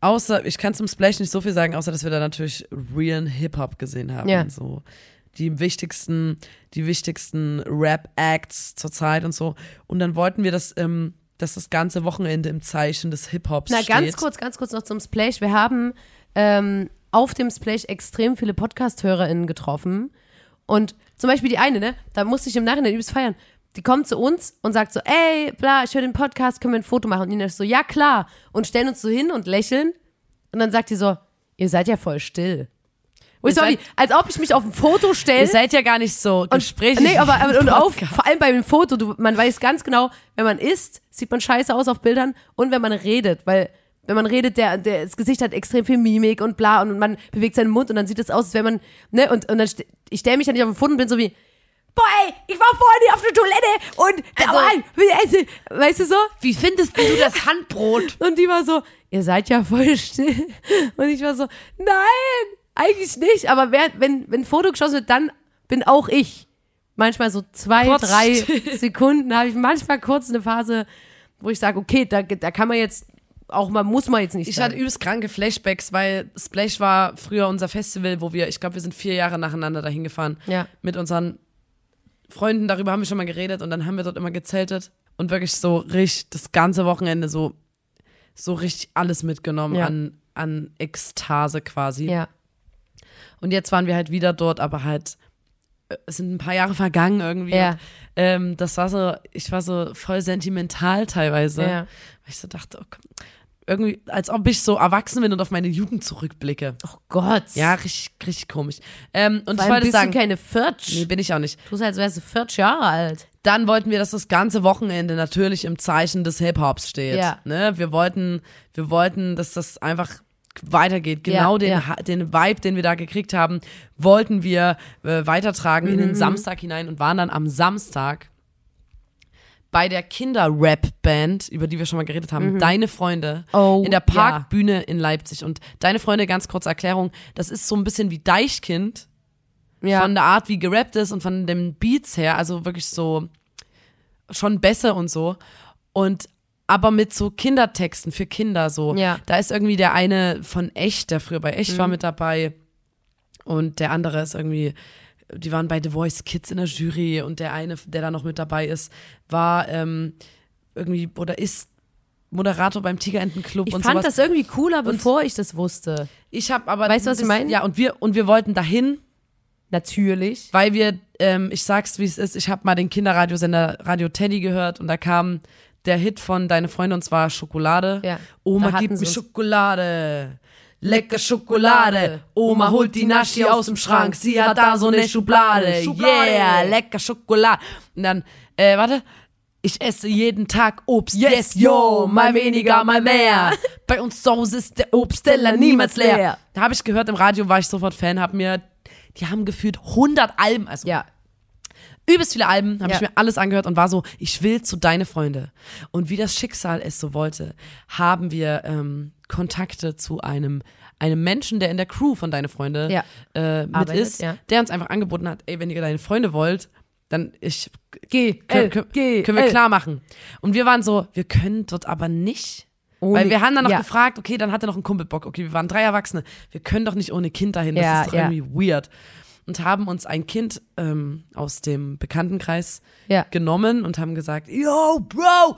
Speaker 1: Außer, ich kann zum Splash nicht so viel sagen, außer dass wir da natürlich realen Hip-Hop gesehen haben.
Speaker 2: Ja.
Speaker 1: So die wichtigsten, die wichtigsten Rap-Acts zur Zeit und so. Und dann wollten wir das, ähm, dass das ganze Wochenende im Zeichen des Hip-Hops
Speaker 2: Na,
Speaker 1: steht.
Speaker 2: ganz kurz, ganz kurz noch zum Splash. Wir haben ähm, auf dem Splash extrem viele Podcast-HörerInnen getroffen. Und zum Beispiel die eine, ne, da musste ich im Nachhinein übelst feiern. Die kommt zu uns und sagt so, ey, bla, ich höre den Podcast, können wir ein Foto machen? Und Nina ist so, ja, klar. Und stellen uns so hin und lächeln. Und dann sagt die so, ihr seid ja voll still. Wo ich so,
Speaker 1: seid-
Speaker 2: als ob ich mich auf ein Foto stelle.
Speaker 1: Ihr seid ja gar nicht so gesprächig.
Speaker 2: Nee, aber, aber und auf, vor allem bei dem Foto, du, man weiß ganz genau, wenn man isst, sieht man scheiße aus auf Bildern und wenn man redet, weil wenn man redet, der, der, das Gesicht hat extrem viel Mimik und bla und man bewegt seinen Mund und dann sieht es aus, als wenn man, ne, und, und dann, ich stelle mich dann nicht auf den Foto und bin so wie, boah ey, ich war vorhin auf der Toilette und, da
Speaker 1: Also-
Speaker 2: war, weißt du so?
Speaker 1: Wie findest du das Handbrot? [LAUGHS]
Speaker 2: Und die war so, ihr seid ja voll still. Und ich war so, nein, eigentlich nicht. Aber wer, wenn, wenn ein Foto geschossen wird, dann bin auch ich. manchmal so zwei,
Speaker 1: Kurz
Speaker 2: drei
Speaker 1: still. [LAUGHS]
Speaker 2: Sekunden, habe ich manchmal kurz eine Phase, wo ich sage, okay, da, da kann man jetzt auch mal, muss man jetzt nicht
Speaker 1: Ich
Speaker 2: sagen.
Speaker 1: hatte übelst kranke Flashbacks, weil Splash war früher unser Festival, wo wir, ich glaube, wir sind vier Jahre nacheinander dahin gefahren.
Speaker 2: Ja.
Speaker 1: Mit unseren Freunden, darüber haben wir schon mal geredet und dann haben wir dort immer gezeltet und wirklich so richtig das ganze Wochenende so, so richtig alles mitgenommen
Speaker 2: Ja.
Speaker 1: an, an Ekstase quasi.
Speaker 2: ja.
Speaker 1: Und jetzt waren wir halt wieder dort, aber halt, äh, es sind ein paar Jahre vergangen irgendwie.
Speaker 2: Ja.
Speaker 1: Und, ähm, das war so, ich war so voll sentimental teilweise.
Speaker 2: Ja.
Speaker 1: Weil ich so dachte, oh, komm, irgendwie, als ob ich so erwachsen bin und auf meine Jugend zurückblicke.
Speaker 2: Oh Gott.
Speaker 1: Ja, richtig, richtig komisch. Ähm, und
Speaker 2: Vor
Speaker 1: ich wollte
Speaker 2: bist
Speaker 1: sagen,
Speaker 2: du keine 40.
Speaker 1: nee, bin ich auch nicht.
Speaker 2: Du bist, als wärst du 40 Jahre alt.
Speaker 1: Dann wollten wir, dass das ganze Wochenende natürlich im Zeichen des Hip-Hops steht.
Speaker 2: Ja.
Speaker 1: Ne? Wir wollten, wir wollten, dass das einfach weitergeht.
Speaker 2: Ja,
Speaker 1: Genau den,
Speaker 2: ja.
Speaker 1: Den Vibe, den wir da gekriegt haben, wollten wir äh, weitertragen
Speaker 2: Mhm.
Speaker 1: in den Samstag hinein und waren dann am Samstag bei der Kinder-Rap-Band, über die wir schon mal geredet haben, Deine Freunde,
Speaker 2: Mhm. Oh,
Speaker 1: in der Parkbühne in Leipzig. Und Deine Freunde, ganz kurze Erklärung, das ist so ein bisschen wie Deichkind,
Speaker 2: Ja.
Speaker 1: von der Art, wie gerappt ist und von den Beats her, also wirklich so schon besser und so. Und aber mit so Kindertexten für Kinder so.
Speaker 2: Ja. Mhm.
Speaker 1: Da ist irgendwie der eine von Echt, der früher bei Echt war, mit dabei. Und der andere ist irgendwie, die waren bei The Voice Kids in der Jury und der eine, der da noch mit dabei ist, war ähm, irgendwie oder ist Moderator beim Tigerentenclub
Speaker 2: ich
Speaker 1: und
Speaker 2: fand
Speaker 1: sowas.
Speaker 2: das irgendwie cooler, bevor ich das wusste.
Speaker 1: ich habe aber
Speaker 2: Weißt du, was ich meine?
Speaker 1: Ja, und wir und wir wollten dahin
Speaker 2: Natürlich.
Speaker 1: weil wir, ähm, ich sag's wie es ist, ich habe mal den Kinderradiosender Radio Teddy gehört und da kam der Hit von Deine Freunde und zwar Schokolade.
Speaker 2: Ja.
Speaker 1: Oma
Speaker 2: Da hatten
Speaker 1: gib
Speaker 2: sie
Speaker 1: mir Schokolade. Lecker Schokolade. Oma holt die Naschi aus dem Schrank. Sie hat da so eine Schublade.
Speaker 2: Schublade.
Speaker 1: Yeah, lecker Schokolade. Und dann, äh, warte. Ich esse jeden Tag Obst. Yes, yo, mal weniger, mal mehr. [LAUGHS] Bei uns zu Hause ist der Obstteller niemals leer. Da habe ich gehört im Radio, war ich sofort Fan, hab mir, die haben gefühlt 100 Alben, also
Speaker 2: Ja.
Speaker 1: Übelst viele Alben, habe
Speaker 2: Ja.
Speaker 1: ich mir alles angehört und war so, ich will zu deine Freunde. Und wie das Schicksal es so wollte, haben wir ähm, Kontakte zu einem einem Menschen, der in der Crew von deine Freunde
Speaker 2: Ja.
Speaker 1: äh, mit
Speaker 2: Arbeitet,
Speaker 1: ist,
Speaker 2: ja.
Speaker 1: der uns einfach angeboten hat, ey, wenn ihr deine Freunde wollt, dann ich
Speaker 2: Geh,
Speaker 1: können, können,
Speaker 2: geh,
Speaker 1: können wir klar machen. Und wir waren so, wir können dort aber nicht.
Speaker 2: Ohne-
Speaker 1: weil wir haben dann noch
Speaker 2: ja.
Speaker 1: gefragt, okay, dann hat er noch einen Kumpel Bock. Okay, wir waren drei Erwachsene. Wir können doch nicht ohne Kind dahin. Das
Speaker 2: Ja,
Speaker 1: ist doch
Speaker 2: ja.
Speaker 1: irgendwie weird. Und haben uns ein Kind ähm, aus dem Bekanntenkreis
Speaker 2: Ja.
Speaker 1: genommen und haben gesagt, yo, Bro,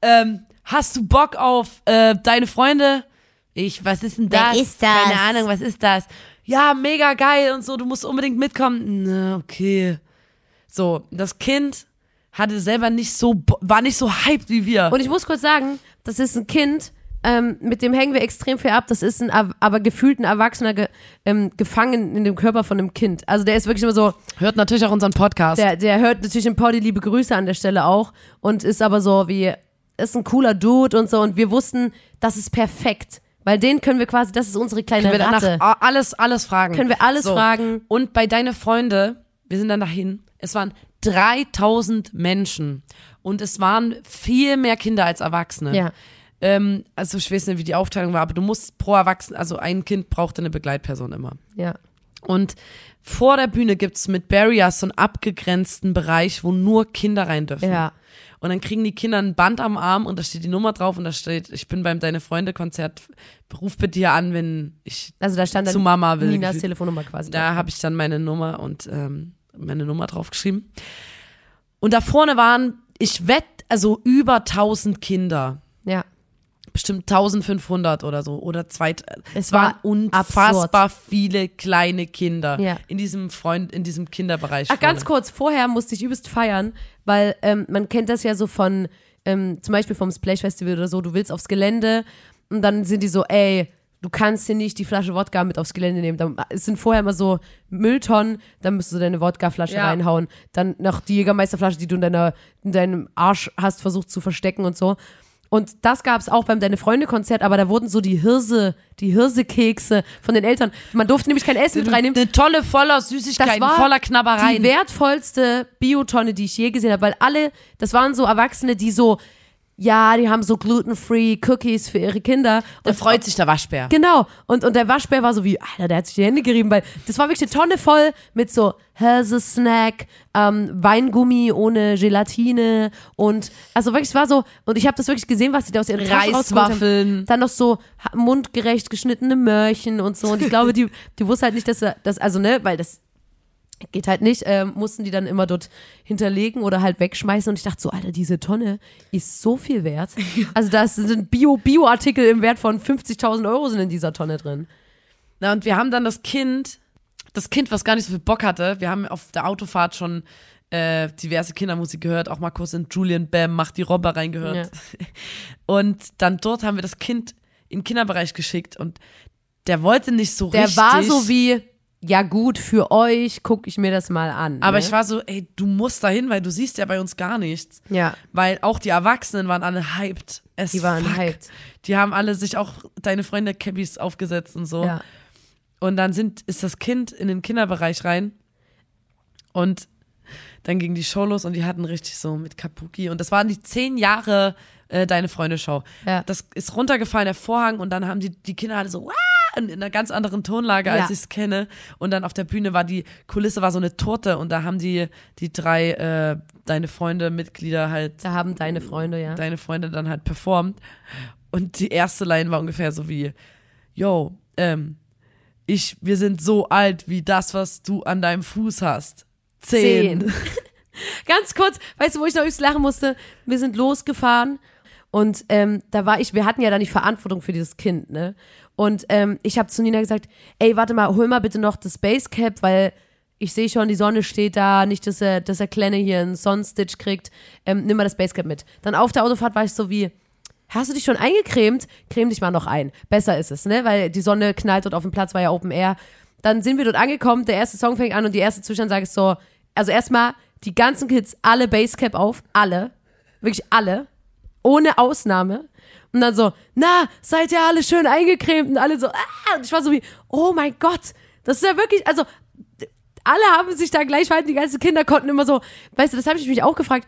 Speaker 1: ähm, hast du Bock auf äh, deine Freunde? Ich, was ist denn
Speaker 2: Wer
Speaker 1: das?
Speaker 2: ist das?
Speaker 1: Keine Ahnung, was ist das? Ja, mega geil und so, du musst unbedingt mitkommen. Na, okay. So, das Kind hatte selber nicht so, war nicht so hyped wie wir.
Speaker 2: Und ich muss kurz sagen, das ist ein Kind, ähm, mit dem hängen wir extrem viel ab. Das ist ein, aber gefühlt ein Erwachsener ge, ähm, gefangen in dem Körper von einem Kind. Also der ist wirklich immer so,
Speaker 1: Hört natürlich auch unseren Podcast.
Speaker 2: der, der hört natürlich im Poddy liebe Grüße an der Stelle auch und ist aber so wie, ist ein cooler Dude und so und wir wussten, das ist perfekt. Weil den können wir quasi, das ist unsere kleine
Speaker 1: Können wir danach
Speaker 2: Ratte.
Speaker 1: alles, alles fragen.
Speaker 2: Können wir alles fragen.
Speaker 1: Und bei deine Freunde, wir sind dann dahin, es waren 3000 Menschen und es waren viel mehr Kinder als Erwachsene.
Speaker 2: Ja.
Speaker 1: Ähm, also ich weiß nicht, wie die Aufteilung war, aber du musst pro Erwachsenen, also ein Kind brauchte eine Begleitperson immer.
Speaker 2: Ja.
Speaker 1: Und vor der Bühne gibt's mit Barriers so einen abgegrenzten Bereich, wo nur Kinder rein dürfen.
Speaker 2: Ja.
Speaker 1: Und dann kriegen die Kinder ein Band am Arm und da steht die Nummer drauf und da steht, ich bin beim Deine Freunde Konzert, ruf bitte hier an, wenn ich
Speaker 2: Also da stand dann
Speaker 1: zu Mama will.
Speaker 2: Ninas. Telefonnummer quasi.
Speaker 1: Da habe ich dann meine Nummer und ähm, meine Nummer draufgeschrieben. Und da vorne waren, ich wette, also über 1000 Kinder.
Speaker 2: ja.
Speaker 1: Bestimmt 1500 oder so. Oder zwei. Es, waren
Speaker 2: war
Speaker 1: unfassbar viele kleine Kinder
Speaker 2: Ja.
Speaker 1: in diesem Freund, in diesem Kinderbereich.
Speaker 2: Ach, ganz kurz, vorher musste ich übelst feiern, weil ähm, man kennt das ja so von, ähm, zum Beispiel vom Splash Festival oder so, du willst aufs Gelände und dann sind die so, ey, du kannst hier nicht die Flasche Wodka mit aufs Gelände nehmen. Dann, es sind vorher immer so Mülltonnen, dann müsst du deine Wodkaflasche
Speaker 1: Ja.
Speaker 2: reinhauen. Dann noch die Jägermeisterflasche, die du in, deiner, in deinem Arsch hast versucht zu verstecken und so. Und das gab es auch beim Deine Freunde-Konzert, aber da wurden so die Hirse, die Hirsekekse von den Eltern. Man durfte nämlich kein Essen mit reinnehmen.
Speaker 1: Eine tolle, voller
Speaker 2: Das
Speaker 1: Süßigkeiten,
Speaker 2: war
Speaker 1: voller Knabbereien.
Speaker 2: die wertvollste Biotonne, die ich je gesehen habe, weil alle, das waren so Erwachsene, die so ja, die haben so gluten-free Cookies für ihre Kinder.
Speaker 1: Da
Speaker 2: Und
Speaker 1: freut sich der Waschbär.
Speaker 2: Genau. Und, und der Waschbär war so wie, Alter, der hat sich die Hände gerieben, weil das war wirklich eine Tonne voll mit so Snack, ähm, Weingummi ohne Gelatine und also wirklich, es war so, und ich habe das wirklich gesehen, was sie da aus ihren Taschen.
Speaker 1: Reiswaffeln.
Speaker 2: Dann noch so mundgerecht geschnittene Möhrchen und so. Und ich glaube, die, die wusste halt nicht, dass das, also ne, weil das geht halt nicht, ähm, mussten die dann immer dort hinterlegen oder halt wegschmeißen. Und ich dachte so, Alter, diese Tonne ist so viel wert. [LAUGHS] Also da sind Bio- Bio-Artikel im Wert von 50.000 Euro sind in dieser Tonne drin.
Speaker 1: Na, und wir haben dann das Kind, das Kind, was gar nicht so viel Bock hatte, wir haben auf der Autofahrt schon äh, diverse Kindermusik gehört, auch mal kurz in Julian Bam, macht die Robber reingehört. [LAUGHS] Und dann dort haben wir das Kind in den Kinderbereich geschickt und der wollte nicht so
Speaker 2: Der
Speaker 1: richtig.
Speaker 2: war so wie, ja gut, für euch gucke ich mir das mal an.
Speaker 1: Aber
Speaker 2: ne?
Speaker 1: ich war so, ey, du musst dahin, weil du siehst ja bei uns gar nichts.
Speaker 2: Ja.
Speaker 1: Weil auch die Erwachsenen waren alle hyped. Es
Speaker 2: Die waren
Speaker 1: fuck.
Speaker 2: hyped.
Speaker 1: Die haben alle sich auch deine Freunde Cabbies aufgesetzt und so.
Speaker 2: Ja.
Speaker 1: Und dann sind, ist das Kind in den Kinderbereich rein und dann ging die Show los und die hatten richtig so mit Kabuki und das waren die zehn Jahre äh, Deine Freunde Show.
Speaker 2: Ja.
Speaker 1: Das ist runtergefallen, der Vorhang und dann haben die, die Kinder alle so, Wah! In einer ganz anderen Tonlage, als
Speaker 2: Ja.
Speaker 1: ich es kenne. Und dann auf der Bühne war die Kulisse war so eine Torte und da haben die, die drei äh, Deine Freunde Mitglieder halt
Speaker 2: Da haben deine Freunde, ja.
Speaker 1: deine Freunde dann halt performt. Und die erste Line war ungefähr so wie, yo, ähm, ich, wir sind so alt wie das, was du an deinem Fuß hast. Zehn.
Speaker 2: Zehn. [LAUGHS] Ganz kurz, weißt du, wo ich noch übelst lachen musste? Wir sind losgefahren und ähm, da war ich, wir hatten ja da nicht Verantwortung für dieses Kind, ne? Und ähm, ich habe zu Nina gesagt, ey, warte mal, hol mal bitte noch das Basecap, weil ich sehe schon, die Sonne steht da, nicht, dass er, dass er Kleine hier einen Sonnenstitch kriegt. Ähm, nimm mal das Basecap mit. Dann auf der Autofahrt war ich so wie, hast du dich schon eingecremt? Creme dich mal noch ein. Besser ist es, ne? Weil die Sonne knallt dort auf dem Platz, war ja Open Air. Dann sind wir dort angekommen, der erste Song fängt an und die erste Zuschansage ist so, also erstmal die ganzen Kids, alle Basecap auf, alle, wirklich alle, ohne Ausnahme. Und dann so, na, seid ihr alle schön eingecremt? Und alle so, ah, und ich war so wie, oh mein Gott, das ist ja wirklich, also alle haben sich da gleich verhalten, die ganzen Kinder konnten immer so, weißt du, das habe ich mich auch gefragt,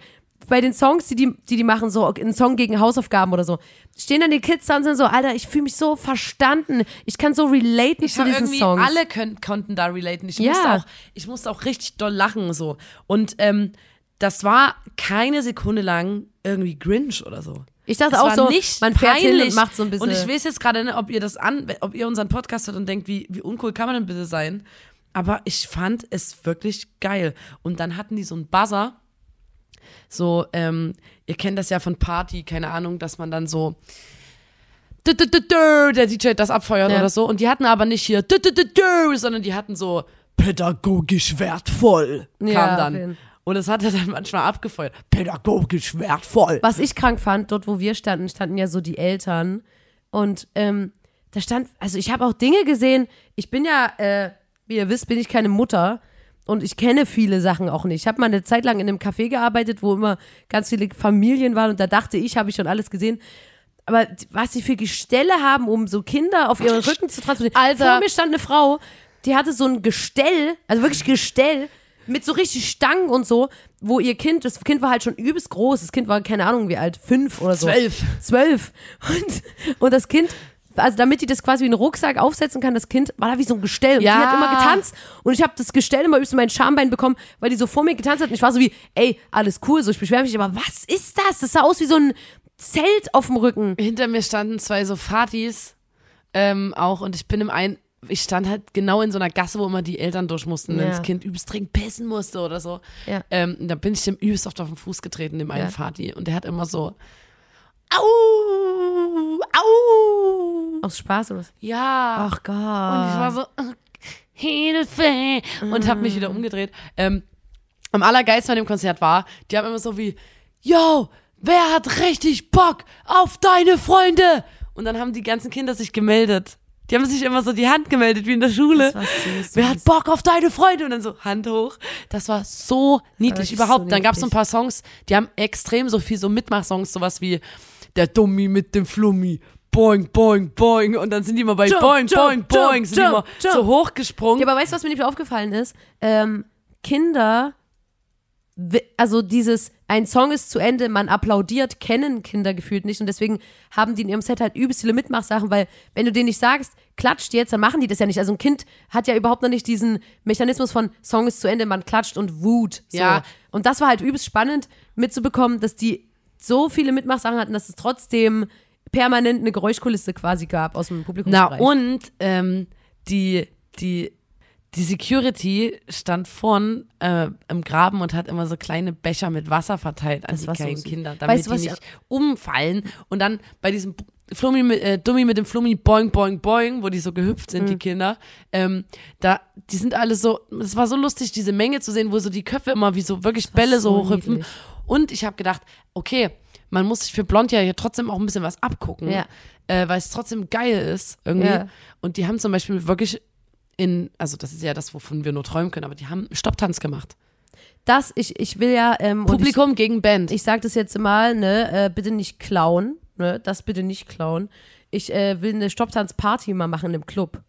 Speaker 2: bei den Songs, die die, die, die machen, so ein Song gegen Hausaufgaben oder so, stehen dann die Kids da und sind so, Alter, ich fühle mich so verstanden, ich kann so relaten
Speaker 1: Ich
Speaker 2: zu diesen
Speaker 1: irgendwie,
Speaker 2: Songs.
Speaker 1: alle können, konnten da relaten. Ich,
Speaker 2: Ja.
Speaker 1: musste auch, ich musste auch richtig doll lachen so. Und ähm, das war keine Sekunde lang irgendwie Grinch oder so.
Speaker 2: Ich dachte
Speaker 1: Das
Speaker 2: auch so,
Speaker 1: nicht
Speaker 2: man fährt hin
Speaker 1: peinlich.
Speaker 2: und macht so ein bisschen.
Speaker 1: Und ich weiß jetzt gerade, ne, ob ihr das an, ob ihr unseren Podcast hört und denkt, wie, wie uncool kann man denn bitte sein? Aber ich fand es wirklich geil. Und dann hatten die so einen Buzzer. So, ähm, ihr kennt das ja von Party, keine Ahnung, dass man dann so der DJ das abfeuert
Speaker 2: Ja.
Speaker 1: oder so. Und die hatten aber nicht hier sondern die hatten so pädagogisch wertvoll. Kam
Speaker 2: Ja,
Speaker 1: dann. Und es hat er dann manchmal abgefeuert. Pädagogisch wertvoll.
Speaker 2: Was ich krank fand, dort wo wir standen, standen ja so die Eltern. Und ähm, da stand, also ich habe auch Dinge gesehen. Ich bin ja, äh, wie ihr wisst, bin ich keine Mutter. Und ich kenne viele Sachen auch nicht. Ich habe mal eine Zeit lang in einem Café gearbeitet, wo immer ganz viele Familien waren. Und da dachte ich, habe ich schon alles gesehen. Aber was sie für Gestelle haben, um so Kinder auf ihren Rücken zu transportieren.
Speaker 1: Alter.
Speaker 2: Vor mir stand eine Frau, die hatte so ein Gestell, also wirklich Gestell, mit so richtig Stangen und so, wo ihr Kind, das Kind war halt schon übelst groß. Das Kind war, keine Ahnung, wie alt, fünf oder so.
Speaker 1: Zwölf.
Speaker 2: Zwölf. Und, und das Kind, also damit die das quasi wie einen Rucksack aufsetzen kann, das Kind war da wie so ein Gestell. Und
Speaker 1: Ja.
Speaker 2: die hat immer getanzt. Und ich habe das Gestell immer übelst in mein Schambein bekommen, weil die so vor mir getanzt hat. Und ich war so wie, ey, alles cool, so ich beschwere mich, aber was ist das? Das sah aus wie so ein Zelt auf dem Rücken.
Speaker 1: hinter mir standen zwei so Fatis ähm, auch und ich bin im einen, ich stand halt genau in so einer Gasse, wo immer die Eltern durch mussten, wenn
Speaker 2: Ja.
Speaker 1: das Kind übelst dringend pissen musste oder so.
Speaker 2: Ja.
Speaker 1: Ähm, da bin ich dem übelst oft auf den Fuß getreten, dem einen
Speaker 2: Ja.
Speaker 1: Fati. Und der hat immer so, au, au,
Speaker 2: Aus Spaß oder was?
Speaker 1: ja.
Speaker 2: Ach Gott.
Speaker 1: Und ich war so, Hilfe! Und hab mich wieder umgedreht. Ähm, am allergeilsten bei dem Konzert war, die haben immer so wie, yo, wer hat richtig Bock auf deine Freunde? Und dann haben die ganzen Kinder sich gemeldet. Die haben sich immer so die Hand gemeldet, wie in der Schule.
Speaker 2: Das war süß.
Speaker 1: Wer hat Bock auf deine Freunde? Und dann so Hand hoch. Das war so niedlich überhaupt.
Speaker 2: so
Speaker 1: dann gab es so ein paar Songs, die haben extrem so viel so Mitmachsongs, sowas wie Der Dummi mit dem Flummi. Boing, boing, boing. Und dann sind die immer bei
Speaker 2: Jump,
Speaker 1: Boing,
Speaker 2: jump,
Speaker 1: boing, boing.
Speaker 2: jump,
Speaker 1: Sind die immer so hochgesprungen.
Speaker 2: Ja, aber weißt du, was mir nicht aufgefallen ist? Ähm, Kinder also dieses, ein Song ist zu Ende, man applaudiert, kennen Kinder gefühlt nicht und deswegen haben die in ihrem Set halt übelst viele Mitmachsachen, weil wenn du denen nicht sagst, klatscht jetzt, dann machen die das ja nicht. Also ein Kind hat ja überhaupt noch nicht diesen Mechanismus von Song ist zu Ende, man klatscht und wut. So.
Speaker 1: Ja.
Speaker 2: Und das war halt übelst spannend mitzubekommen, dass die so viele Mitmachsachen hatten, dass es trotzdem permanent eine Geräuschkulisse quasi gab aus dem
Speaker 1: Na,
Speaker 2: Publikumsbereich.
Speaker 1: und ähm, die, die, die Security stand vorn äh, im Graben und hat immer so kleine Becher mit Wasser verteilt an
Speaker 2: Das
Speaker 1: die
Speaker 2: so
Speaker 1: kleinen. Kinder, damit
Speaker 2: Weißt
Speaker 1: die
Speaker 2: ich
Speaker 1: nicht umfallen. Und dann bei diesem Flummi mit, äh, Dummi mit dem Flummi boing, boing, boing, wo die so gehüpft sind,
Speaker 2: Mhm.
Speaker 1: die Kinder, ähm, da, die sind alle so, es war so lustig, diese Menge zu sehen, wo so die Köpfe immer wie so wirklich Bälle so,
Speaker 2: so
Speaker 1: hochhüpfen.
Speaker 2: niedlich.
Speaker 1: Und ich habe gedacht, okay, man muss sich für Blond ja hier trotzdem auch ein bisschen was abgucken,
Speaker 2: Ja.
Speaker 1: äh, weil es trotzdem geil ist irgendwie.
Speaker 2: Ja.
Speaker 1: Und die haben zum Beispiel wirklich in, also das ist ja das, wovon wir nur träumen können, aber die haben Stopptanz gemacht.
Speaker 2: Das, ich, ich will ja, ähm, und ich,
Speaker 1: Publikum gegen Band.
Speaker 2: ich sag das jetzt mal, ne, äh, bitte nicht klauen, ne, das bitte nicht klauen. Ich äh, will eine Stopptanzparty mal machen im Club.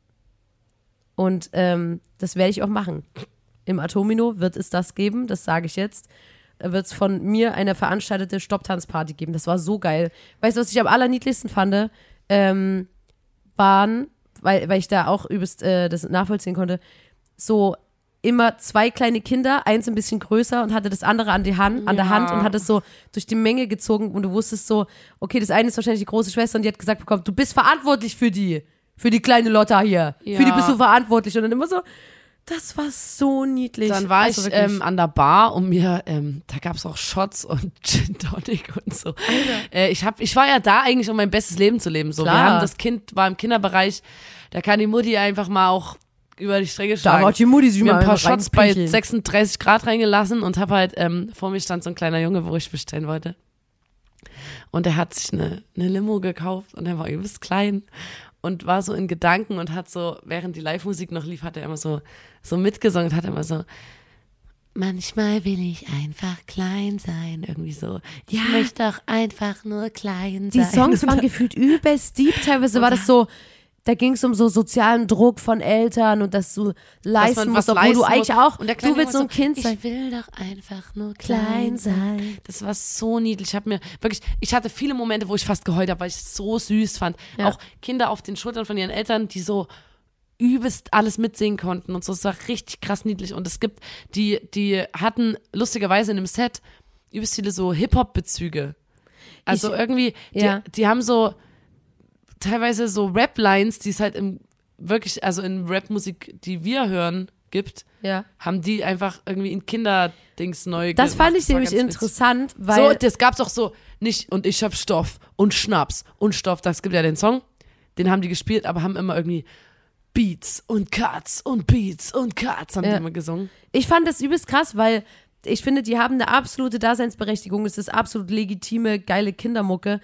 Speaker 2: Und ähm, das werde ich auch machen. Im Atomino wird es das geben, das sage ich jetzt. Wird es von mir eine veranstaltete Stopptanzparty geben. Das war so geil. Weißt du, was ich am allerniedlichsten fand? Ähm, waren, weil, weil ich da auch übelst äh, das nachvollziehen konnte, so immer zwei kleine Kinder, eins ein bisschen größer und hatte das andere an, die Hand, an der
Speaker 1: Ja.
Speaker 2: Hand und hat es so durch die Menge gezogen und du wusstest so, okay, das eine ist wahrscheinlich die große Schwester und die hat gesagt bekommen, du bist verantwortlich für die, für die kleine Lotta hier, für die
Speaker 1: Ja.
Speaker 2: bist du verantwortlich und dann immer so, das war so niedlich.
Speaker 1: Dann war
Speaker 2: Also
Speaker 1: ich ähm, an der Bar und mir, ähm, da gab es auch Shots und [LAUGHS] Gin Tonic und so. Äh, ich, hab, ich war ja da eigentlich, um mein bestes Leben zu leben. So, wir haben das Kind, war im Kinderbereich, da kann die Mutti einfach mal auch über die Strecke
Speaker 2: da
Speaker 1: schlagen.
Speaker 2: war die Mutti sich
Speaker 1: mir ein paar Shots bei
Speaker 2: reinpinkeln.
Speaker 1: 36 Grad reingelassen und habe halt, ähm, vor mir stand so ein kleiner Junge, wo ich bestellen wollte. Und er hat sich eine, eine Limo gekauft und er war übelst klein und war so in Gedanken und hat so, während die Live-Musik noch lief, hat er immer so, so mitgesungen und hat immer so, manchmal will ich einfach klein sein, irgendwie so. Ich
Speaker 2: Ja.
Speaker 1: möchte auch einfach nur klein
Speaker 2: Die
Speaker 1: sein.
Speaker 2: Songs waren [LAUGHS] gefühlt übelst deep. Teilweise war das so, da ging es um so sozialen Druck von Eltern und dass du leisten
Speaker 1: man
Speaker 2: musst, obwohl du eigentlich
Speaker 1: muss.
Speaker 2: auch,
Speaker 1: Und der
Speaker 2: du willst so ein Kind sein.
Speaker 1: Ich will doch einfach nur
Speaker 2: Klein
Speaker 1: sein. Das war so niedlich. Ich habe mir wirklich, ich hatte viele Momente, wo ich fast geheult habe, weil ich es so süß fand.
Speaker 2: Ja.
Speaker 1: Auch Kinder auf den Schultern von ihren Eltern, die so übelst alles mitsingen konnten und so. Es war richtig krass niedlich. Und es gibt, die, die hatten lustigerweise in dem Set übelst viele so Hip-Hop-Bezüge. Also
Speaker 2: Ich-
Speaker 1: irgendwie, die,
Speaker 2: ja.
Speaker 1: die haben so teilweise so Rap-Lines, die es halt im wirklich, also in Rap-Musik, die wir hören, gibt,
Speaker 2: Ja.
Speaker 1: haben die einfach irgendwie in Kinderdings neu
Speaker 2: Das
Speaker 1: gemacht.
Speaker 2: fand ich
Speaker 1: war
Speaker 2: nämlich
Speaker 1: ganz witzig.
Speaker 2: interessant,
Speaker 1: So,
Speaker 2: weil
Speaker 1: das gab's auch so, nicht, und ich hab Stoff und Schnaps und Stoff. Das gibt ja den Song, den haben die gespielt, aber haben immer irgendwie Beats und Cuts und Beats und Cuts haben
Speaker 2: Ja.
Speaker 1: die immer gesungen.
Speaker 2: ich fand das übelst krass, weil ich finde, die haben eine absolute Daseinsberechtigung. Es ist absolut legitime, geile Kindermucke.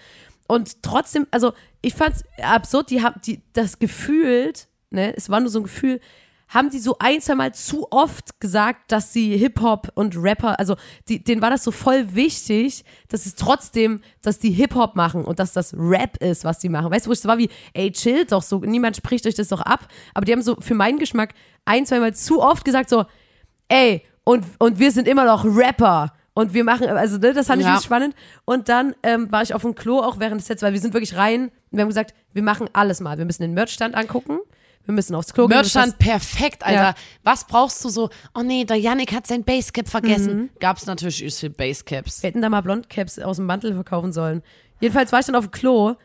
Speaker 2: Und trotzdem, also ich fand's absurd, die haben die das gefühlt, ne, es war nur so ein Gefühl, haben die so ein, zwei Mal zu oft gesagt, dass sie Hip-Hop und Rapper, also die, denen war das so voll wichtig, dass es trotzdem, dass die Hip-Hop machen und dass das Rap ist, was die machen. Weißt du, wo ich so war wie, ey, chillt doch so, niemand spricht euch das doch ab. Aber die haben so für meinen Geschmack ein, zwei Mal zu oft gesagt so, ey, und, und wir sind immer noch Rapper. Und wir machen, also ne, das fand ich
Speaker 1: Ja.
Speaker 2: spannend. Und dann ähm, war ich auf dem Klo auch während des Sets, weil wir sind wirklich rein und wir haben gesagt, wir machen alles mal. Wir müssen den Merchstand angucken, wir müssen aufs Klo gehen.
Speaker 1: Merchstand perfekt, Alter.
Speaker 2: Ja.
Speaker 1: Was brauchst du so? Oh nee, der Yannick hat sein Basecap vergessen. Gab's natürlich übelst viel Basecaps.
Speaker 2: Wir hätten da mal Blondcaps aus dem Mantel verkaufen sollen. Jedenfalls war ich dann auf dem Klo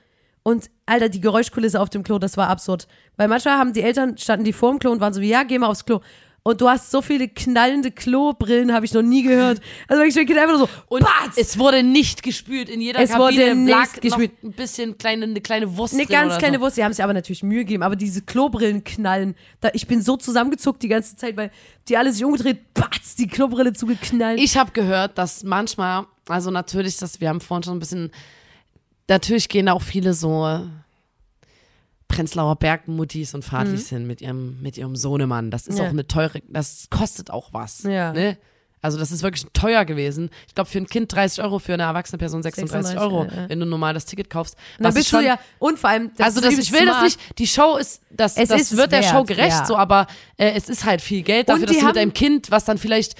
Speaker 2: und Alter, die Geräuschkulisse auf dem Klo, das war absurd. Weil manchmal haben die Eltern, standen die vor dem Klo und waren so wie, ja, geh mal aufs Klo. Und du hast so viele knallende Klobrillen, habe ich noch nie gehört. Also ich einfach nur so,
Speaker 1: Und
Speaker 2: Batz!
Speaker 1: es wurde nicht gespült. In jeder
Speaker 2: Es
Speaker 1: Kabine
Speaker 2: wurde nicht
Speaker 1: lag
Speaker 2: gespült.
Speaker 1: noch ein bisschen kleine, eine kleine Wurst
Speaker 2: Eine ganz kleine
Speaker 1: so.
Speaker 2: Wurst, die haben sich aber natürlich Mühe gegeben, aber diese Klobrillen knallen, da, ich bin so zusammengezuckt die ganze Zeit, weil die alle sich umgedreht, batz, die Klobrille zugeknallt.
Speaker 1: Ich habe gehört, dass manchmal, also natürlich, dass wir haben vorhin schon ein bisschen, natürlich gehen auch viele so Prenzlauer Bergmuttis und Vatis hin mit ihrem, mit ihrem Sohnemann. Das ist
Speaker 2: Mhm. Ja.
Speaker 1: auch eine teure, das kostet auch was.
Speaker 2: Ja.
Speaker 1: Ne? Also das ist wirklich teuer gewesen. Ich glaube für ein Kind 30 Euro, für eine erwachsene Person 36,
Speaker 2: 36,
Speaker 1: Euro,
Speaker 2: ja, ja.
Speaker 1: wenn du normal das Ticket kaufst. Was
Speaker 2: bist du
Speaker 1: schon-
Speaker 2: ja, und vor allem, das
Speaker 1: also das, ich will das
Speaker 2: smart.
Speaker 1: nicht, die Show ist, das,
Speaker 2: Es
Speaker 1: das
Speaker 2: ist
Speaker 1: wird der
Speaker 2: wert,
Speaker 1: Show gerecht,
Speaker 2: ja.
Speaker 1: so, aber äh, es ist halt viel Geld dafür, dass du mit deinem Kind, was dann vielleicht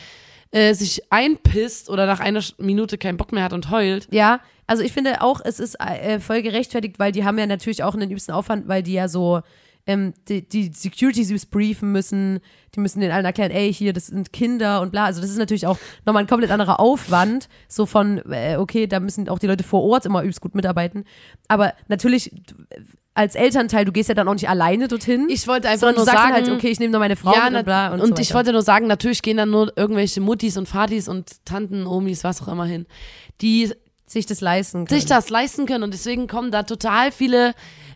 Speaker 1: äh, sich einpisst oder nach einer Minute keinen Bock mehr hat und heult.
Speaker 2: Ja, also ich finde auch, es ist äh, voll gerechtfertigt, weil die haben ja natürlich auch einen übsten Aufwand, weil die ja so ähm, die, die Security-Süß briefen müssen, die müssen den allen erklären, ey, hier, das sind Kinder und bla. Also das ist natürlich auch nochmal ein komplett anderer Aufwand, so von, äh, okay, da müssen auch die Leute vor Ort immer übelst gut mitarbeiten. Aber natürlich als Elternteil, du gehst ja dann auch nicht alleine dorthin.
Speaker 1: Ich wollte einfach
Speaker 2: sondern
Speaker 1: nur
Speaker 2: sagst
Speaker 1: sagen,
Speaker 2: halt, okay, ich nehme nur meine Frau
Speaker 1: ja,
Speaker 2: und bla. Und,
Speaker 1: und
Speaker 2: so
Speaker 1: ich wollte nur sagen, natürlich gehen dann nur irgendwelche Muttis und Vatis und Tanten, Omis, was auch immer hin, die
Speaker 2: sich das leisten können.
Speaker 1: sich das leisten können und deswegen kommen da total viele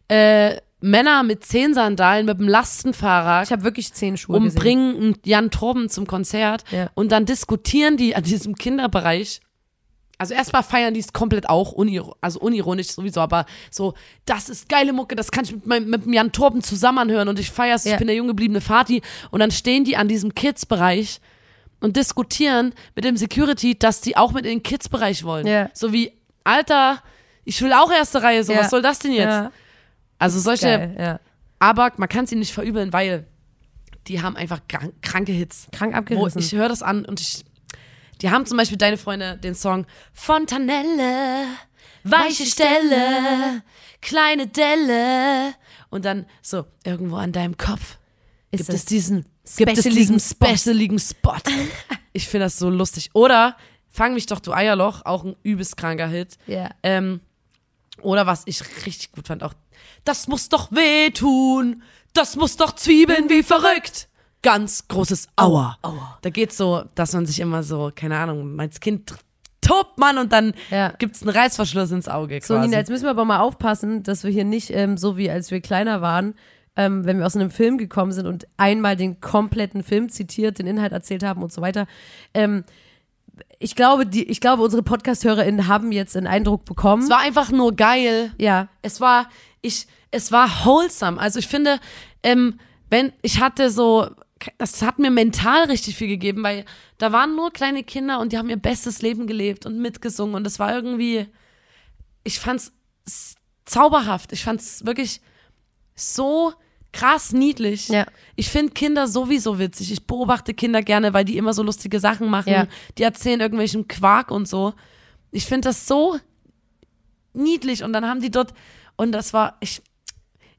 Speaker 1: äh, Männer mit Zehensandalen mit dem Lastenfahrrad
Speaker 2: ich habe wirklich zehn Schuhe
Speaker 1: und
Speaker 2: gesehen.
Speaker 1: bringen Jan Torben zum Konzert
Speaker 2: Ja.
Speaker 1: und dann diskutieren die an diesem Kinderbereich. Also erstmal feiern die es komplett auch, unir also unironisch sowieso, aber so, das ist geile Mucke, das kann ich mit, meinem, mit dem Jan Torben zusammen anhören und ich feier's,
Speaker 2: Ja.
Speaker 1: ich bin der jung gebliebene Fati und dann stehen die an diesem Kids-Bereich und diskutieren mit dem Security, dass die auch mit in den Kids-Bereich wollen.
Speaker 2: Ja.
Speaker 1: So wie, Alter, ich will auch erste Reihe, so,
Speaker 2: Ja.
Speaker 1: was soll das denn jetzt?
Speaker 2: Ja,
Speaker 1: Also solche,
Speaker 2: geil, ja.
Speaker 1: aber man kann sie nicht verübeln, weil die haben einfach krank, kranke Hits.
Speaker 2: Krank abgerissen.
Speaker 1: ich höre das an und ich. Die haben zum Beispiel deine Freunde den Song Fontanelle, weiche Stelle, kleine Delle. Und dann so, irgendwo an deinem Kopf
Speaker 2: Ist
Speaker 1: gibt es diesen, gibt es diesen
Speaker 2: Spot.
Speaker 1: specialigen Spot. [LAUGHS] ich finde das so lustig. Oder Fang mich doch, du Eierloch, auch ein übelst kranker Hit.
Speaker 2: Ja.
Speaker 1: Ähm, oder was ich richtig gut fand, auch, das muss doch wehtun, das muss doch zwiebeln wie verrückt. Ganz großes Aua.
Speaker 2: Aua.
Speaker 1: Da geht's so, dass man sich immer so, keine Ahnung, als Kind tobt man und dann
Speaker 2: Ja.
Speaker 1: gibt's einen Reißverschluss ins Auge
Speaker 2: So,
Speaker 1: quasi.
Speaker 2: Nina, jetzt müssen wir aber mal aufpassen, dass wir hier nicht, ähm, so wie als wir kleiner waren, ähm, wenn wir aus einem Film gekommen sind und einmal den kompletten Film zitiert, den Inhalt erzählt haben und so weiter. Ähm, ich glaube, die, ich glaube, unsere Podcast-HörerInnen haben jetzt einen Eindruck bekommen.
Speaker 1: es war einfach nur geil.
Speaker 2: ja,
Speaker 1: Es war, ich, es war wholesome. Also ich finde, ähm, wenn, ich hatte so, das hat mir mental richtig viel gegeben, weil da waren nur kleine Kinder und die haben ihr bestes Leben gelebt und mitgesungen und es war irgendwie, ich fand's zauberhaft. Ich fand's wirklich so krass niedlich.
Speaker 2: Ja.
Speaker 1: Ich finde Kinder sowieso witzig. Ich beobachte Kinder gerne, weil die immer so lustige Sachen machen.
Speaker 2: Ja.
Speaker 1: Die erzählen irgendwelchen Quark und so. Ich finde das so niedlich und dann haben die dort und das war ich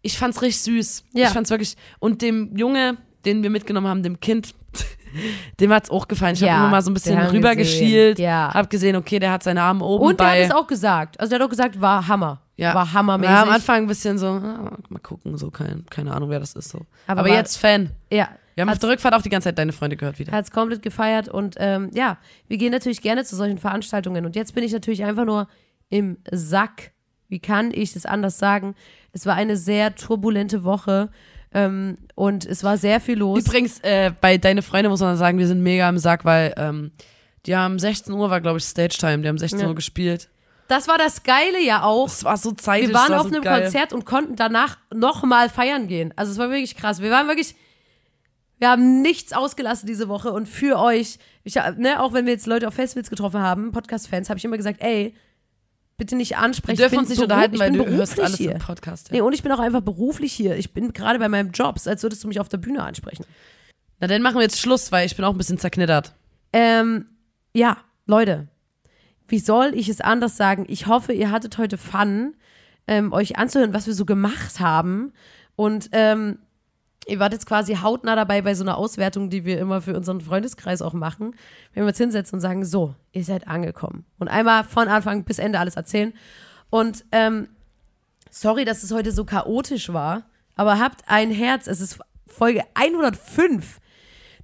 Speaker 1: ich fand's richtig süß.
Speaker 2: Ja.
Speaker 1: Ich fand's wirklich und dem Junge, den wir mitgenommen haben, dem Kind, [LAUGHS] dem hat's auch gefallen. Ich
Speaker 2: Ja,
Speaker 1: habe immer mal so ein bisschen rübergeschielt.
Speaker 2: Ja.
Speaker 1: hab gesehen, okay, der hat seine Arme oben
Speaker 2: und der
Speaker 1: bei
Speaker 2: hat es auch gesagt. Also der hat auch gesagt, war Hammer.
Speaker 1: Ja.
Speaker 2: War hammermäßig.
Speaker 1: Ja, am Anfang ein bisschen so, ah, mal gucken, so kein, keine Ahnung, wer das ist so.
Speaker 2: Aber
Speaker 1: Aber,
Speaker 2: war-
Speaker 1: jetzt Fan.
Speaker 2: Ja.
Speaker 1: Wir haben auf
Speaker 2: Hat's-
Speaker 1: der Rückfahrt auch die ganze Zeit deine Freunde gehört wieder.
Speaker 2: hat es komplett gefeiert und ähm, ja, wir gehen natürlich gerne zu solchen Veranstaltungen und jetzt bin ich natürlich einfach nur im Sack. Wie kann ich es anders sagen? Es war eine sehr turbulente Woche ähm, und es war sehr viel los.
Speaker 1: Übrigens, äh, bei deine Freunde muss man sagen, wir sind mega im Sack, weil ähm, die haben 16 Uhr war, glaube ich, Stage Time, die haben 16
Speaker 2: Ja.
Speaker 1: Uhr gespielt.
Speaker 2: Das war das Geile ja auch.
Speaker 1: Es war so zeitig.
Speaker 2: Wir waren auf
Speaker 1: so
Speaker 2: einem
Speaker 1: geil.
Speaker 2: Konzert und konnten danach nochmal feiern gehen. Also es war wirklich krass. Wir waren wirklich, wir haben nichts ausgelassen diese Woche und für euch, ich, ne, auch wenn wir jetzt Leute auf Festivals getroffen haben, Podcast-Fans, habe ich immer gesagt, ey, bitte nicht ansprechen.
Speaker 1: Wir dürfen uns nicht unterhalten, weil du hörst alles
Speaker 2: hier.
Speaker 1: im Podcast. Ja.
Speaker 2: Nee, und ich bin auch einfach beruflich hier. Ich bin gerade bei meinem Job, als würdest du mich auf der Bühne ansprechen.
Speaker 1: Na, dann machen wir jetzt Schluss, weil ich bin auch ein bisschen zerknittert.
Speaker 2: Ähm, ja, Leute, wie soll ich es anders sagen? Ich hoffe, ihr hattet heute Fun, ähm, euch anzuhören, was wir so gemacht haben. Und ähm, ihr wart jetzt quasi hautnah dabei bei so einer Auswertung, die wir immer für unseren Freundeskreis auch machen. Wenn wir uns hinsetzen und sagen, so, ihr seid angekommen. Und einmal von Anfang bis Ende alles erzählen. Und ähm, sorry, dass es heute so chaotisch war, aber habt ein Herz. Es ist Folge 105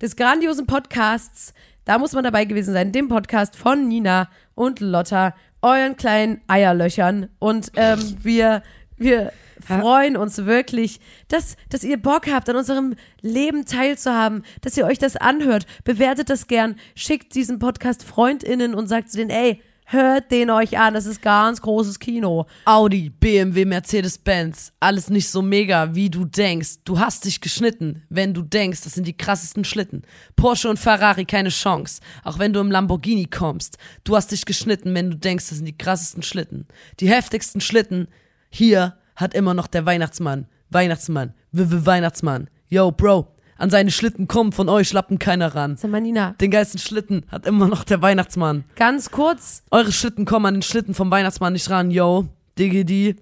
Speaker 2: des grandiosen Podcasts. Da muss man dabei gewesen sein, dem Podcast von Nina und Lotta, euren kleinen Eierlöchern. Und ähm, wir, wir freuen uns wirklich, dass, dass ihr Bock habt, an unserem Leben teilzuhaben, dass ihr euch das anhört. Bewertet das gern, schickt diesen Podcast FreundInnen und sagt zu denen, ey, hört den euch an, das ist ganz großes Kino.
Speaker 1: Audi, BMW, Mercedes-Benz, alles nicht so mega, wie du denkst. Du hast dich geschnitten, wenn du denkst, das sind die krassesten Schlitten. Porsche und Ferrari keine Chance, auch wenn du im Lamborghini kommst. Du hast dich geschnitten, wenn du denkst, das sind die krassesten Schlitten. Die heftigsten Schlitten hier hat immer noch der Weihnachtsmann. Weihnachtsmann, w -w Weihnachtsmann. Yo, Bro, An seine Schlitten kommt von euch Lappen keiner ran.
Speaker 2: Sag mal, Nina,
Speaker 1: Den geilsten Schlitten hat immer noch der Weihnachtsmann.
Speaker 2: ganz kurz.
Speaker 1: Eure Schlitten kommen an den Schlitten vom Weihnachtsmann nicht ran, yo. Diggity.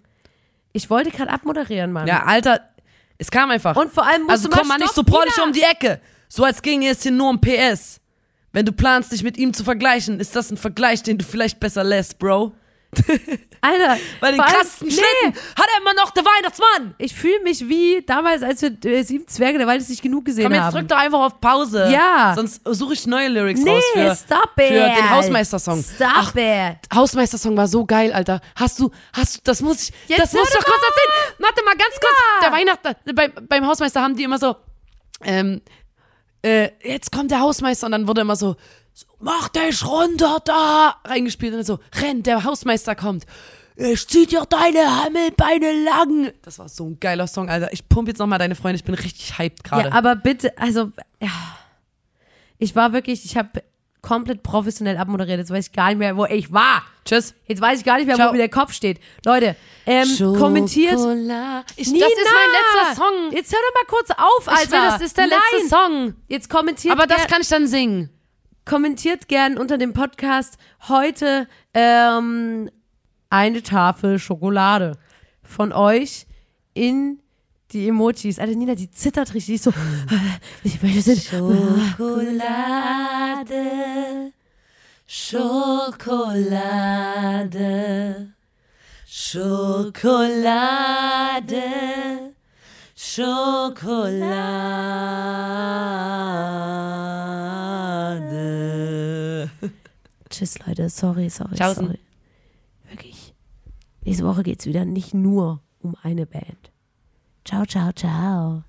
Speaker 2: Ich wollte gerade abmoderieren, Mann.
Speaker 1: Ja, Alter, es kam einfach.
Speaker 2: Und vor allem musst
Speaker 1: also
Speaker 2: du mal
Speaker 1: komm mal nicht so prollig um die Ecke. So als ginge es hier nur um PS. Wenn du planst, dich mit ihm zu vergleichen, ist das ein Vergleich, den du vielleicht besser lässt, Bro. [LAUGHS]
Speaker 2: Alter,
Speaker 1: Bei den krassen Schlitten hat er immer noch der Weihnachtsmann.
Speaker 2: Ich fühle mich wie damals, als wir äh, Sieben Zwerge der Wald nicht genug gesehen
Speaker 1: Komm, jetzt
Speaker 2: haben.
Speaker 1: drück doch einfach auf Pause.
Speaker 2: Ja.
Speaker 1: Sonst suche ich neue Lyrics
Speaker 2: nee,
Speaker 1: raus für,
Speaker 2: stop it.
Speaker 1: für den Hausmeistersong.
Speaker 2: Stop
Speaker 1: Ach,
Speaker 2: it.
Speaker 1: Hausmeistersong war so geil, Alter. Hast du, hast du, das muss ich,
Speaker 2: Jetzt
Speaker 1: das muss ich doch
Speaker 2: doch
Speaker 1: kurz
Speaker 2: mal.
Speaker 1: erzählen. Warte mal, ganz kurz. Der Weihnachten, bei, beim Hausmeister haben die immer so, ähm, äh, jetzt kommt der Hausmeister und dann wurde immer so, so mach dich runter da, reingespielt und dann so, renn, der Hausmeister kommt. Ich zieh dir deine Hammelbeine lang. Das war so ein geiler Song, Alter. Ich pump jetzt nochmal deine Freunde, ich bin richtig hyped gerade.
Speaker 2: Ja, aber bitte, also, ja. Ich war wirklich, ich habe komplett professionell abmoderiert. Jetzt weiß ich gar nicht mehr, wo ich war.
Speaker 1: Tschüss.
Speaker 2: Jetzt weiß ich gar nicht mehr,
Speaker 1: Ciao.
Speaker 2: wo mir der Kopf steht. Leute, ähm, kommentiert.
Speaker 1: Ich,
Speaker 2: Nina!
Speaker 1: das ist mein letzter Song.
Speaker 2: Jetzt hör doch mal kurz auf, Alter.
Speaker 1: Ich will, das ist der
Speaker 2: Nein.
Speaker 1: letzte Song.
Speaker 2: Jetzt kommentiert
Speaker 1: Aber das kann ich dann singen.
Speaker 2: Kommentiert gern unter dem Podcast heute ähm, eine Tafel Schokolade von euch in die Emojis. Alter, Nina, die zittert richtig. Die ist so. [LAUGHS] Ich möchte.
Speaker 1: Schokolade, Schokolade, Schokolade, Schokolade.
Speaker 2: Tschüss, Leute. Sorry, sorry,
Speaker 1: Tschaußen.
Speaker 2: sorry. Wirklich. Nächste Woche geht's wieder nicht nur um eine Band. Ciao, ciao, ciao.